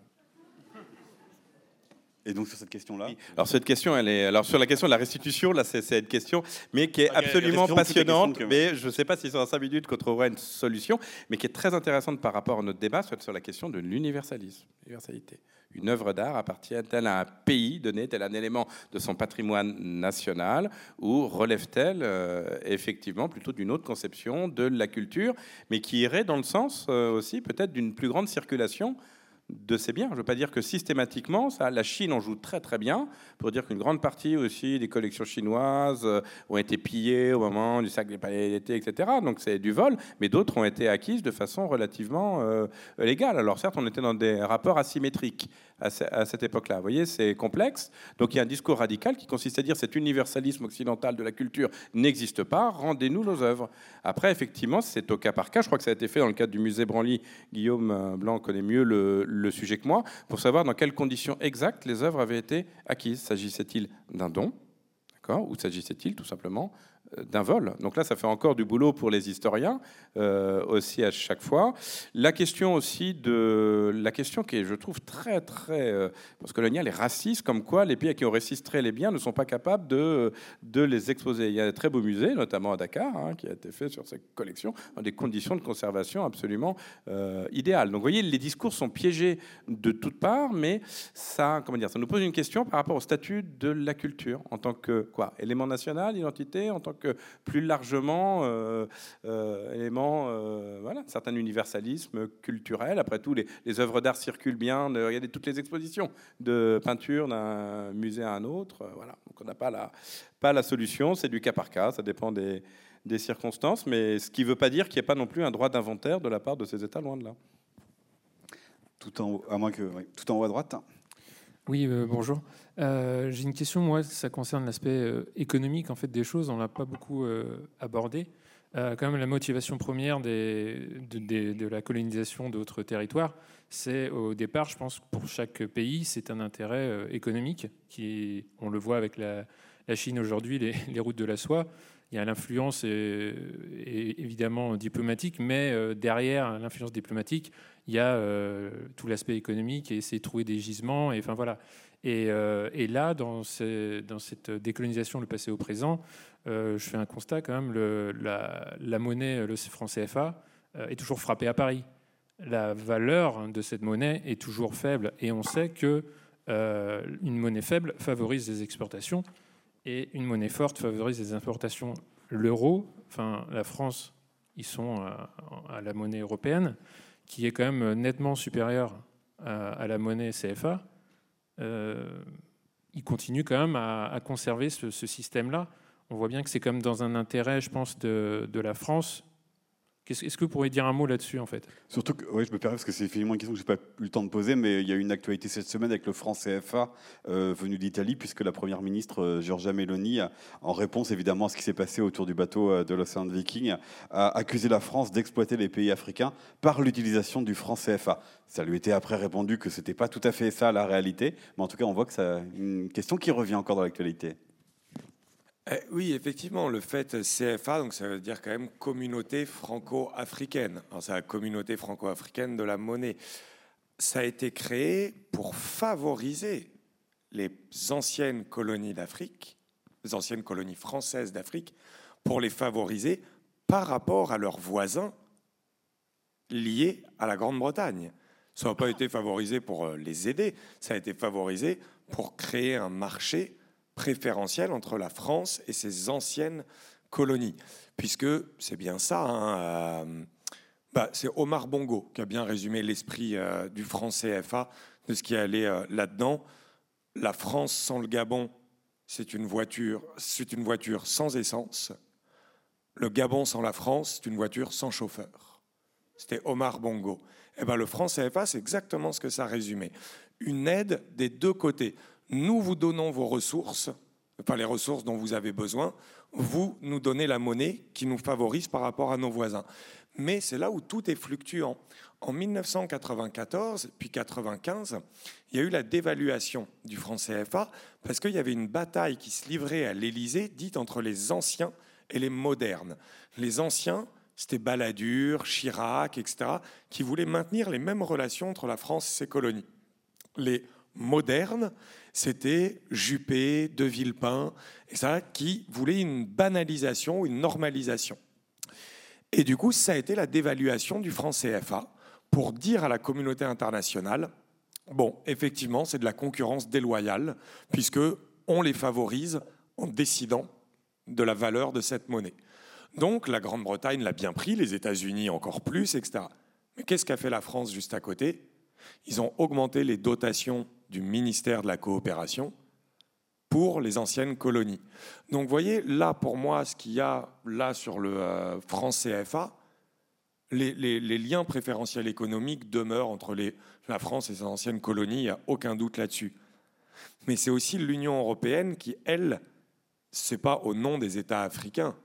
Et donc sur cette question-là Alors cette question, elle est. Alors sur la question de la restitution, là, c'est une question, mais qui est absolument passionnante. Mais je ne sais pas si c'est dans 5 minutes qu'on trouvera une solution, mais qui est très intéressante par rapport à notre débat sur la question de l'universalisme, l'universalité. Une œuvre d'art appartient-elle à un pays donné, tel un élément de son patrimoine national, ou relève-t-elle euh, effectivement plutôt d'une autre conception de la culture, mais qui irait dans le sens euh, aussi peut-être d'une plus grande circulation de ces biens. Je ne veux pas dire que systématiquement, ça, la Chine en joue très très bien, pour dire qu'une grande partie aussi des collections chinoises euh, ont été pillées au moment du sac des palais d'été, etc. Donc c'est du vol, mais d'autres ont été acquises de façon relativement euh, légale. Alors certes, on était dans des rapports asymétriques à, cette époque-là. Vous voyez, c'est complexe. Donc il y a un discours radical qui consiste à dire cet universalisme occidental de la culture n'existe pas, rendez-nous nos œuvres. Après, effectivement, c'est au cas par cas. Je crois que ça a été fait dans le cadre du musée Branly. Guillaume euh, Blanc connaît mieux le, le sujet que moi, pour savoir dans quelles conditions exactes les œuvres avaient été acquises. S'agissait-il d'un don Ou s'agissait-il tout simplement d'un vol. Donc là, ça fait encore du boulot pour les historiens euh, aussi à chaque fois. La question aussi de la question qui est, je trouve, très très euh, postcoloniale et raciste, comme quoi les pays qui ont registré les biens ne sont pas capables de, de les exposer. Il y a de très beaux musées, notamment à Dakar, hein, qui a été fait sur ces collections dans des conditions de conservation absolument euh, idéales. Donc vous voyez, les discours sont piégés de toutes parts, mais ça, comment dire, ça nous pose une question par rapport au statut de la culture en tant que quoi, élément national, identité, en tant que plus largement euh, euh, élément, euh, voilà, un certain universalisme culturel. Après tout, les, œuvres d'art circulent bien. Regardez toutes les expositions de peinture d'un musée à un autre. Voilà, donc on n'a pas la, pas la solution. C'est du cas par cas. Ça dépend des, circonstances, mais ce qui ne veut pas dire qu'il n'y ait pas non plus un droit d'inventaire de la part de ces États, loin de là. Tout en à moins que, tout en haut à droite. Oui, euh, bonjour. Euh, J'ai une question, moi, ça concerne l'aspect euh, économique en fait des choses. On l'a pas beaucoup abordé. Quand même, la motivation première de, la colonisation d'autres territoires, c'est au départ, je pense, pour chaque pays, c'est un intérêt économique. Qui, on le voit avec la, Chine aujourd'hui, <laughs> les, routes de la soie. Il y a l'influence évidemment diplomatique, mais derrière l'influence diplomatique, il y a euh, tout l'aspect économique et essayer de trouver des gisements. Et, enfin, voilà. et, euh, là, dans, cette décolonisation, le passé au présent, euh, je fais un constat quand même, la, monnaie, le franc CFA, est toujours frappé à Paris. La valeur de cette monnaie est toujours faible. Et on sait que une monnaie faible favorise les exportations et une monnaie forte favorise les importations. L'euro, enfin la France, ils sont à, la monnaie européenne, qui est quand même nettement supérieure à, la monnaie CFA. Euh, ils continuent quand même à, conserver ce, système-là. On voit bien que c'est comme dans un intérêt, je pense, de la France est-ce que vous pourriez dire un mot là-dessus, en fait? Surtout que, oui, je me permets, parce que c'est finalement une question que je n'ai pas eu le temps de poser, mais il y a eu une actualité cette semaine avec le franc CFA euh, venu d'Italie, puisque la première ministre euh, Giorgia Meloni, en réponse évidemment à ce qui s'est passé autour du bateau euh, de l'Océan Viking, a accusé la France d'exploiter les pays africains par l'utilisation du franc CFA. Ça lui était après répondu que ce n'était pas tout à fait ça la réalité, mais en tout cas, on voit que c'est une question qui revient encore dans l'actualité. Eh oui, effectivement, le fait CFA, donc ça veut dire quand même communauté franco-africaine. Alors c'est communauté franco-africaine de la monnaie. Ça a été créé pour favoriser les anciennes colonies d'Afrique, les anciennes colonies françaises d'Afrique, pour les favoriser par rapport à leurs voisins liés à la Grande-Bretagne. Ça n'a pas été favorisé pour euh, les aider, ça a été favorisé pour créer un marché préférentiel entre la France et ses anciennes colonies. Puisque c'est bien ça, hein, euh, bah, c'est Omar Bongo qui a bien résumé l'esprit euh, du franc CFA, de ce qui allait euh, là-dedans. La France sans le Gabon, c'est une voiture, une voiture sans essence. Le Gabon sans la France, c'est une voiture sans chauffeur. C'était Omar Bongo. Eh ben, le franc CFA, c'est exactement ce que ça résumait. Une aide des deux côtés nous vous donnons vos ressources, pas les ressources dont vous avez besoin, vous nous donnez la monnaie qui nous favorise par rapport à nos voisins. Mais c'est là où tout est fluctuant. En 1994 puis 95, il y a eu la dévaluation du franc CFA parce qu'il y avait une bataille qui se livrait à l'Élysée, dite entre les anciens et les modernes. Les anciens, c'était Balladur, Chirac, etc., qui voulaient maintenir les mêmes relations entre la France et ses colonies. Les modernes, c'était Juppé, De Villepin, et qui voulait une banalisation, une normalisation. Et du coup, ça a été la dévaluation du franc CFA pour dire à la communauté internationale, bon, effectivement, c'est de la concurrence déloyale, puisque on les favorise en décidant de la valeur de cette monnaie. Donc la Grande-Bretagne l'a bien pris, les États-Unis encore plus, etc. Mais qu'est-ce qu'a fait la France juste à côté? Ils ont augmenté les dotations du ministère de la Coopération pour les anciennes colonies. Donc vous voyez, là pour moi, ce qu'il y a là sur le euh, franc CFA, les, liens préférentiels économiques demeurent entre la France et ses anciennes colonies, il n'y a aucun doute là-dessus. Mais c'est aussi l'Union européenne qui, elle, c'est pas au nom des États africains,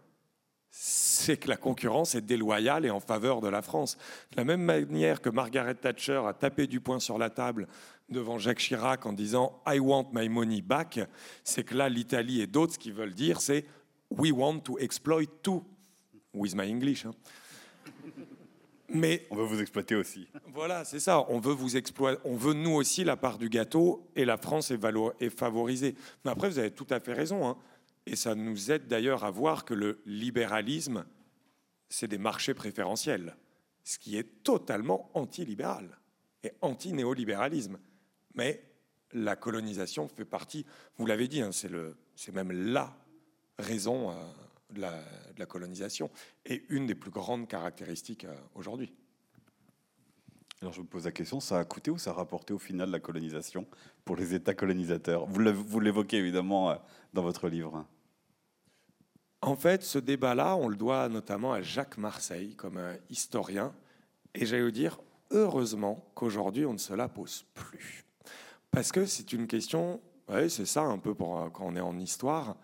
c'est que la concurrence est déloyale et en faveur de la France. De la même manière que Margaret Thatcher a tapé du poing sur la table devant Jacques Chirac en disant I want my money back, c'est que là, l'Italie et d'autres, ce qu'ils veulent dire, c'est we want to exploit too, with my English. hein. Mais On veut vous exploiter aussi. voilà, c'est ça. On veut vous exploiter. On veut nous aussi la part du gâteau et la France est, favorisée. Mais après, vous avez tout à fait raison. hein. Et ça nous aide d'ailleurs à voir que le libéralisme, c'est des marchés préférentiels, ce qui est totalement anti-libéral et anti-néolibéralisme. Mais la colonisation fait partie, vous l'avez dit, hein, c'est le- c'est même la raison euh, de, la, de la colonisation et une des plus grandes caractéristiques euh, aujourd'hui. Alors je me pose la question, ça a coûté ou ça a rapporté au final la colonisation pour les États colonisateurs? Vous vous l'évoquez évidemment euh, dans votre livre. En fait, ce débat-là, on le doit notamment à Jacques Marseille comme un historien. Et j'allais vous dire, heureusement qu'aujourd'hui, on ne se la pose plus. Parce que c'est une question, c'est ça un peu euh, quand on est en histoire,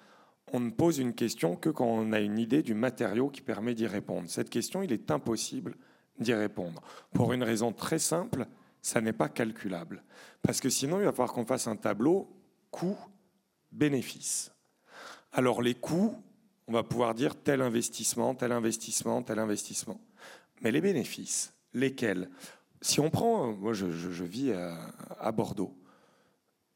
on ne pose une question que quand on a une idée du matériau qui permet d'y répondre. Cette question, il est impossible d'y répondre. Pour une raison très simple, ça n'est pas calculable. Parce que sinon, il va falloir qu'on fasse un tableau coût-bénéfice. Alors les coûts, on va pouvoir dire tel investissement, tel investissement, tel investissement. Mais les bénéfices, lesquels? Si on prend, euh, moi je, vis à Bordeaux,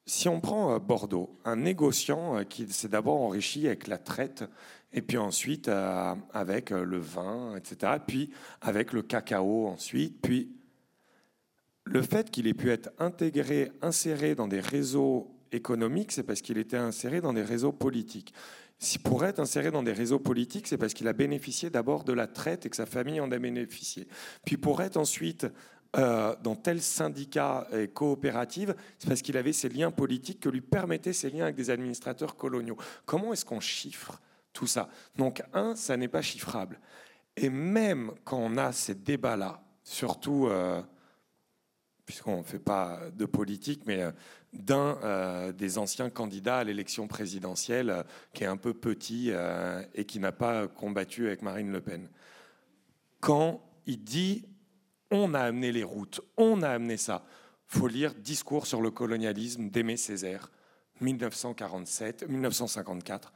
si on prend euh, Bordeaux, un négociant euh, qui s'est d'abord enrichi avec la traite, et puis ensuite euh, avec le vin, etc., puis avec le cacao ensuite, puis le fait qu'il ait pu être intégré, inséré dans des réseaux économiques, c'est parce qu'il était inséré dans des réseaux politiques. Si pour être inséré dans des réseaux politiques, c'est parce qu'il a bénéficié d'abord de la traite et que sa famille en a bénéficié. Puis pour être ensuite euh, dans tel syndicat et coopérative, c'est parce qu'il avait ces liens politiques que lui permettaient ces liens avec des administrateurs coloniaux. Comment est-ce qu'on chiffre tout ça? Donc un, ça n'est pas chiffrable. Et même quand on a ces débats-là, surtout... euh, puisqu'on ne fait pas de politique, mais euh, d'un des anciens candidats à l'élection présidentielle qui est un peu petit et qui n'a pas combattu avec Marine Le Pen. Quand il dit on a amené les routes, on a amené ça, faut lire Discours sur le colonialisme d'Aimé Césaire, 1947, 1954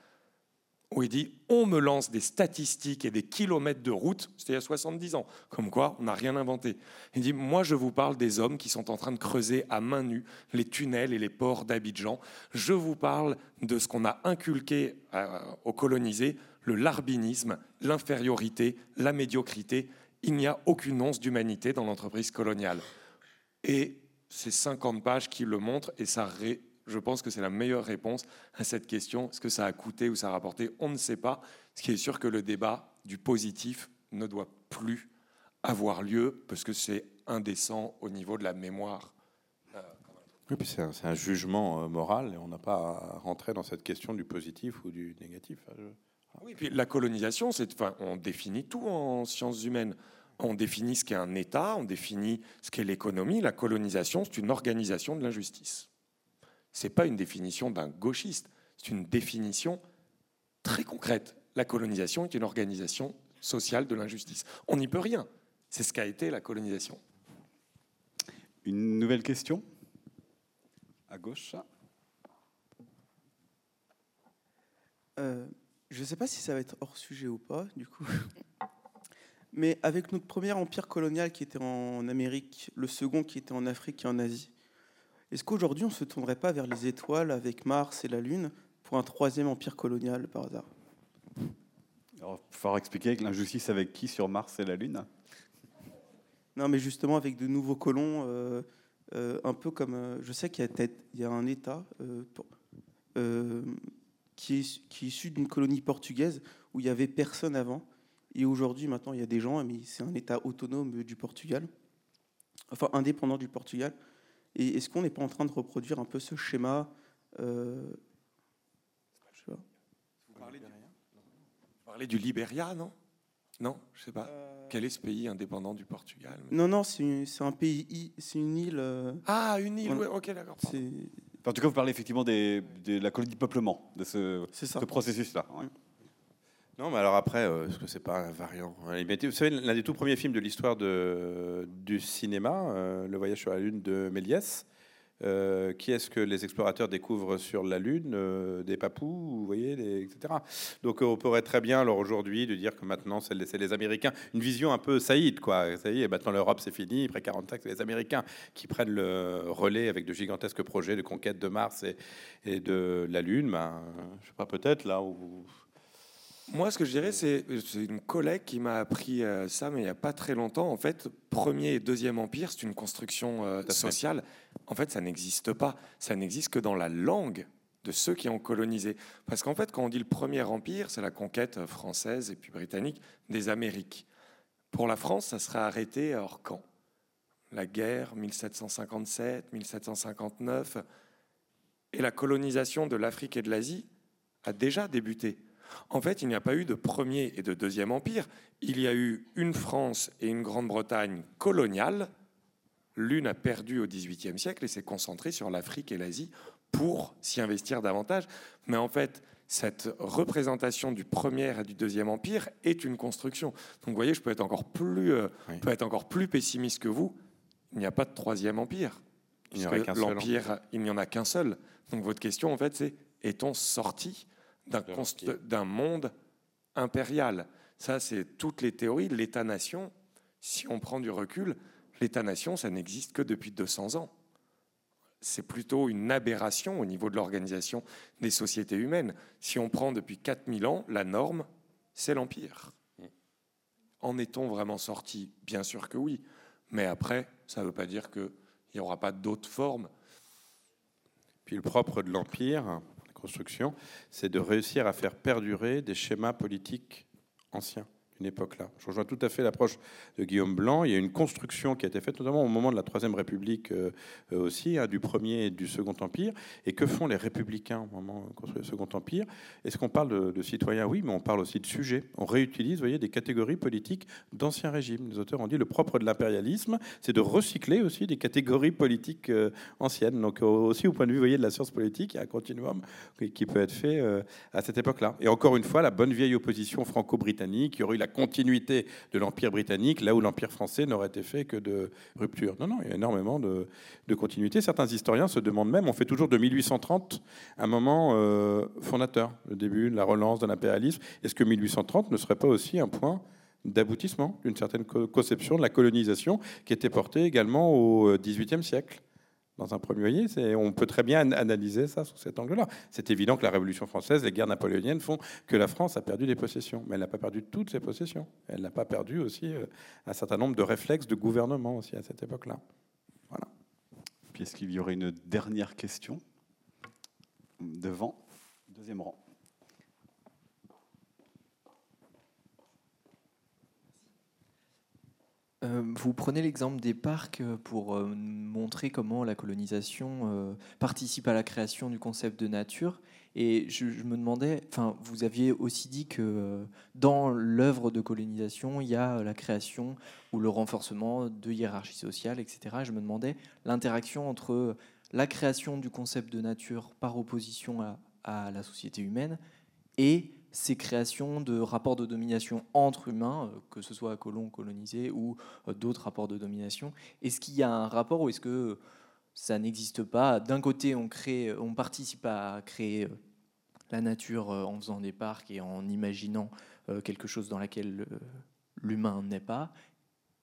où il dit on me lance des statistiques et des kilomètres de route, c'était il y a 70 ans, comme quoi on n'a rien inventé. Il dit moi je vous parle des hommes qui sont en train de creuser à main nue les tunnels et les ports d'Abidjan. Je vous parle de ce qu'on a inculqué euh, aux colonisés, le larbinisme, l'infériorité, la médiocrité. Il n'y a aucune once d'humanité dans l'entreprise coloniale. Et c'est 50 pages qui le montrent et ça je pense que c'est la meilleure réponse à cette question. Est-ce que ça a coûté ou ça a rapporté? On ne sait pas. Ce qui est sûr que le débat du positif ne doit plus avoir lieu parce que c'est indécent au niveau de la mémoire. Oui, c'est un, jugement euh, moral et on n'a pas à rentrer dans cette question du positif ou du négatif. Oui, puis la colonisation, c'est, enfin, on définit tout en sciences humaines. On définit ce qu'est un État, on définit ce qu'est l'économie. La colonisation, c'est une organisation de l'injustice. C'est pas une définition d'un gauchiste, c'est une définition très concrète. La colonisation est une organisation sociale de l'injustice. On n'y peut rien. C'est ce qu'a été la colonisation. Une nouvelle question? À gauche. Euh, je ne sais pas si ça va être hors sujet ou pas, du coup. Mais avec notre premier empire colonial qui était en Amérique, le second qui était en Afrique et en Asie, est-ce qu'aujourd'hui on ne se tournerait pas vers les étoiles avec Mars et la Lune pour un troisième empire colonial par hasard? Alors, il va falloir expliquer avec l'injustice avec qui sur Mars et la Lune? Non, mais justement avec de nouveaux colons, euh, euh, un peu comme. euh, je sais qu'il y, a y un État pour- qui, est, qui est issu d'une colonie portugaise où il y avait personne avant. Et aujourd'hui, maintenant, il y a des gens, mais c'est un État autonome du Portugal, enfin indépendant du Portugal. Et est-ce qu'on n'est pas en train de reproduire un peu ce schéma euh, je sais pas. Vous parlez du, vous parlez du Libéria, non? Non, je sais pas. Quel est ce pays indépendant du Portugal? Non, non, c'est un pays, c'est une île. euh, Ah, une île, Ouais. ouais, ok, d'accord. En tout cas, vous parlez effectivement des- de la colonie de peuplement, de ce, processus-là. ouais. Non, mais alors après, euh, est-ce que c'est pas un variant Vous savez, l'un des tout premiers films de l'histoire du cinéma, euh, Le Voyage sur la Lune de Méliès, Euh, qui est-ce que les explorateurs découvrent sur la Lune euh, Des papous, vous voyez, etc. Donc on pourrait très bien, alors aujourd'hui, de dire que maintenant c'est les, Américains, une vision un peu saïde, quoi. Ça y est, maintenant l'Europe c'est fini, après 40 ans, c'est les Américains qui prennent le relais avec de gigantesques projets de conquête de Mars et, de la Lune. Ben, je sais pas, peut-être là où moi, ce que je dirais, c'est une collègue qui m'a appris euh, ça, mais il n'y a pas très longtemps. En fait, premier et deuxième empire, c'est une construction euh, sociale. En fait, ça n'existe pas. Ça n'existe que dans la langue de ceux qui ont colonisé. Parce qu'en fait, quand on dit le premier empire, c'est la conquête française et puis britannique des Amériques. Pour la France, ça serait arrêté hors quand La guerre, 1757, 1759. Et la colonisation de l'Afrique et de l'Asie a déjà débuté. En fait, il n'y a pas eu de premier et de deuxième empire. Il y a eu une France et une Grande-Bretagne coloniales. L'une a perdu au XVIIIe siècle et s'est concentrée sur l'Afrique et l'Asie pour s'y investir davantage. Mais en fait, cette représentation du premier et du deuxième empire est une construction. Donc vous voyez, je peux être encore plus, euh, peut être encore plus pessimiste que vous. Il n'y a pas de troisième empire. Il n'y l'empire, il n'y en a qu'un seul. Donc votre question, en fait, c'est est-on sorti d'un monde impérial. Ça, c'est toutes les théories. L'État-nation, si on prend du recul, l'État-nation, ça n'existe que depuis 200 ans. C'est plutôt une aberration au niveau de l'organisation des sociétés humaines. Si on prend depuis 4000 ans, la norme, c'est l'Empire. En est-on vraiment sorti? Bien sûr que oui. Mais après, ça ne veut pas dire qu'il n'y aura pas d'autres formes. Puis le propre de l'Empire, construction, c'est de réussir à faire perdurer des schémas politiques anciens une époque-là. Je rejoins tout à fait l'approche de Guillaume Blanc. Il y a une construction qui a été faite, notamment au moment de la Troisième République euh, euh, aussi, hein, du Premier et du Second Empire. Et que font les républicains au moment de construire le Second Empire? Est-ce qu'on parle de, citoyens? Oui, mais on parle aussi de sujets. On réutilise, voyez, des catégories politiques d'anciens régimes. Les auteurs ont dit le propre de l'impérialisme, c'est de recycler aussi des catégories politiques euh, anciennes. Donc aussi au point de vue, voyez, de la science politique, il y a un continuum qui peut être fait à cette époque-là. Et encore une fois, la bonne vieille opposition franco-britannique, qui aurait eu la continuité de l'Empire britannique, là où l'Empire français n'aurait été fait que de rupture. Non, non, il y a énormément de, continuité. Certains historiens se demandent même, on fait toujours de 1830 un moment euh, fondateur, le début de la relance de l'impérialisme. Est-ce que 1830 ne serait pas aussi un point d'aboutissement d'une certaine conception de la colonisation qui était portée également au XVIIIe siècle? Dans un premier voyez, on peut très bien analyser ça sous cet angle-là. C'est évident que la Révolution française, les guerres napoléoniennes font que la France a perdu des possessions, mais elle n'a pas perdu toutes ses possessions. Elle n'a pas perdu aussi euh, un certain nombre de réflexes de gouvernement aussi à cette époque-là. Voilà. Puis est-ce qu'il y aurait une dernière question? Devant, deuxième rang Euh, vous prenez l'exemple des parcs euh, pour euh, montrer comment la colonisation participe à la création du concept de nature. Et je, me demandais, enfin, vous aviez aussi dit que dans l'œuvre de colonisation, il y a la création ou le renforcement de hiérarchies sociales, etc. je me demandais l'interaction entre la création du concept de nature par opposition à, à la société humaine et ces créations de rapports de domination entre humains, euh, que ce soit colons colonisés ou euh, d'autres rapports de domination. Est-ce qu'il y a un rapport ou est-ce que ça n'existe pas? D'un côté, on, crée, on participe à créer euh, la nature en faisant des parcs et en imaginant quelque chose dans laquelle l'humain n'est pas.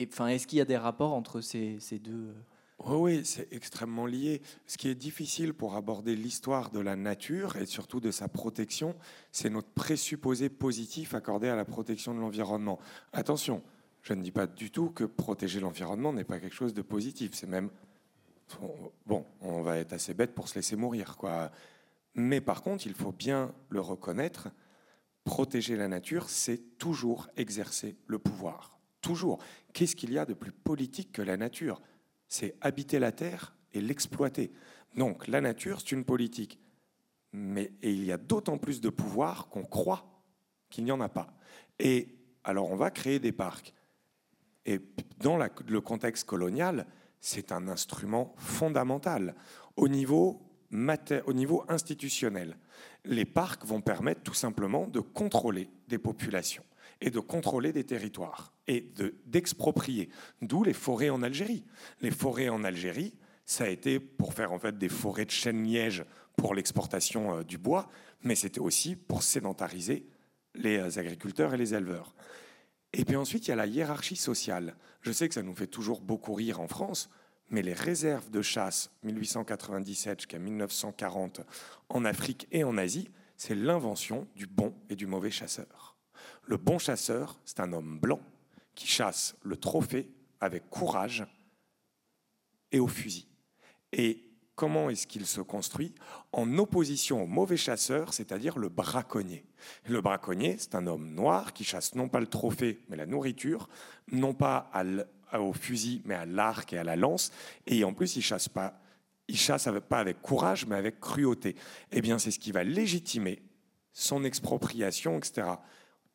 Enfin, est-ce qu'il y a des rapports entre ces, ces deux oui, c'est extrêmement lié. Ce qui est difficile pour aborder l'histoire de la nature et surtout de sa protection, c'est notre présupposé positif accordé à la protection de l'environnement. Attention, je ne dis pas du tout que protéger l'environnement n'est pas quelque chose de positif. C'est même bon, on va être assez bête pour se laisser mourir, quoi. Mais par contre, il faut bien le reconnaître. Protéger la nature, c'est toujours exercer le pouvoir. Toujours. Qu'est-ce qu'il y a de plus politique que la nature? C'est habiter la terre et l'exploiter. Donc la nature, c'est une politique. Mais, et il y a d'autant plus de pouvoir qu'on croit qu'il n'y en a pas. Et alors on va créer des parcs. Et dans le contexte colonial, c'est un instrument fondamental au niveau, au niveau institutionnel. Les parcs vont permettre tout simplement de contrôler des populations et de contrôler des territoires et d'exproprier. D'où les forêts en Algérie. Les forêts en Algérie, Ça a été pour faire en fait des forêts de chêne-liège pour l'exportation euh, du bois, mais c'était aussi pour sédentariser les euh, agriculteurs et les éleveurs. Et puis ensuite, il y a la hiérarchie sociale. Je sais que ça nous fait toujours beaucoup rire en France, mais les réserves de chasse 1897 jusqu'à 1940 en Afrique et en Asie, c'est l'invention du bon et du mauvais chasseur. Le bon chasseur, c'est un homme blanc qui chasse le trophée avec courage et au fusil. Et comment est-ce qu'il se construit? En opposition au mauvais chasseur, c'est-à-dire le braconnier. Le braconnier, c'est un homme noir qui chasse non pas le trophée, mais la nourriture, non pas au fusil, mais à l'arc et à la lance. Et en plus, il chasse pas, il chasse pas avec courage, mais avec cruauté. Eh bien, c'est ce qui va légitimer son expropriation, etc.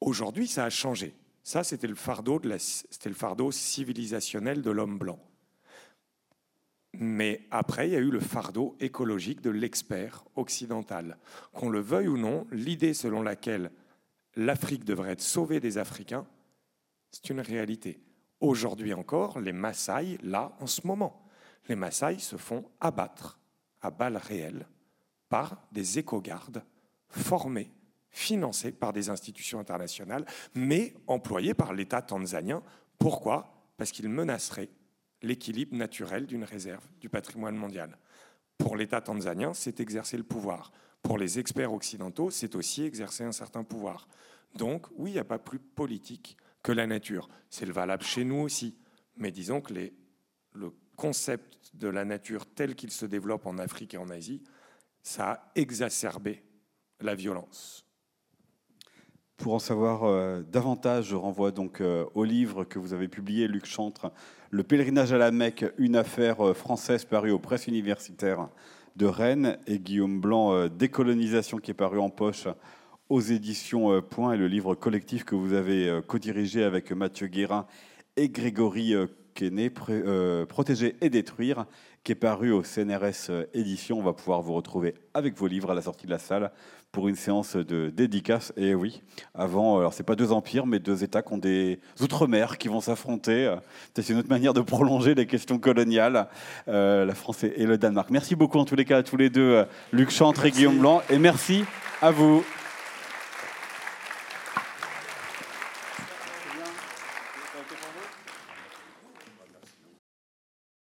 Aujourd'hui, ça a changé. Ça, c'était le fardeau, c'était le fardeau civilisationnel de l'homme blanc. Mais après, il y a eu le fardeau écologique de l'expert occidental. Qu'on le veuille ou non, l'idée selon laquelle l'Afrique devrait être sauvée des Africains, c'est une réalité. Aujourd'hui encore, les Maasai, là, en ce moment, les Maasai se font abattre à balles réelles par des éco-gardes formés, financés par des institutions internationales, mais employés par l'État tanzanien. Pourquoi? Parce qu'ils menaceraient l'équilibre naturel d'une réserve du patrimoine mondial. Pour l'État tanzanien, c'est exercer le pouvoir. Pour les experts occidentaux, c'est aussi exercer un certain pouvoir. Donc, oui, il n'y a pas plus politique que la nature. C'est le valable chez nous aussi. Mais disons que le concept de la nature tel qu'il se développe en Afrique et en Asie, ça a exacerbé la violence. Pour en savoir euh, davantage, je renvoie donc euh, au livre que vous avez publié, Luc Chantre, Le pèlerinage à la Mecque, une affaire euh, française parue aux presses universitaires de Rennes, et Guillaume Blanc, Décolonisation, qui est paru en poche aux éditions Point, et le livre collectif que vous avez co-dirigé avec Mathieu Guérin et Grégory Quenet, Protéger et détruire, qui est paru au CNRS Édition. On va pouvoir vous retrouver avec vos livres à la sortie de la salle pour une séance de dédicace. Et oui, avant, alors c'est pas deux empires, mais deux États qui ont des outre-mer qui vont s'affronter. C'est une autre manière de prolonger les questions coloniales, euh, la France et le Danemark. Merci beaucoup en tous les cas à tous les deux, Luc Chantre et Guillaume Blanc, et merci à vous.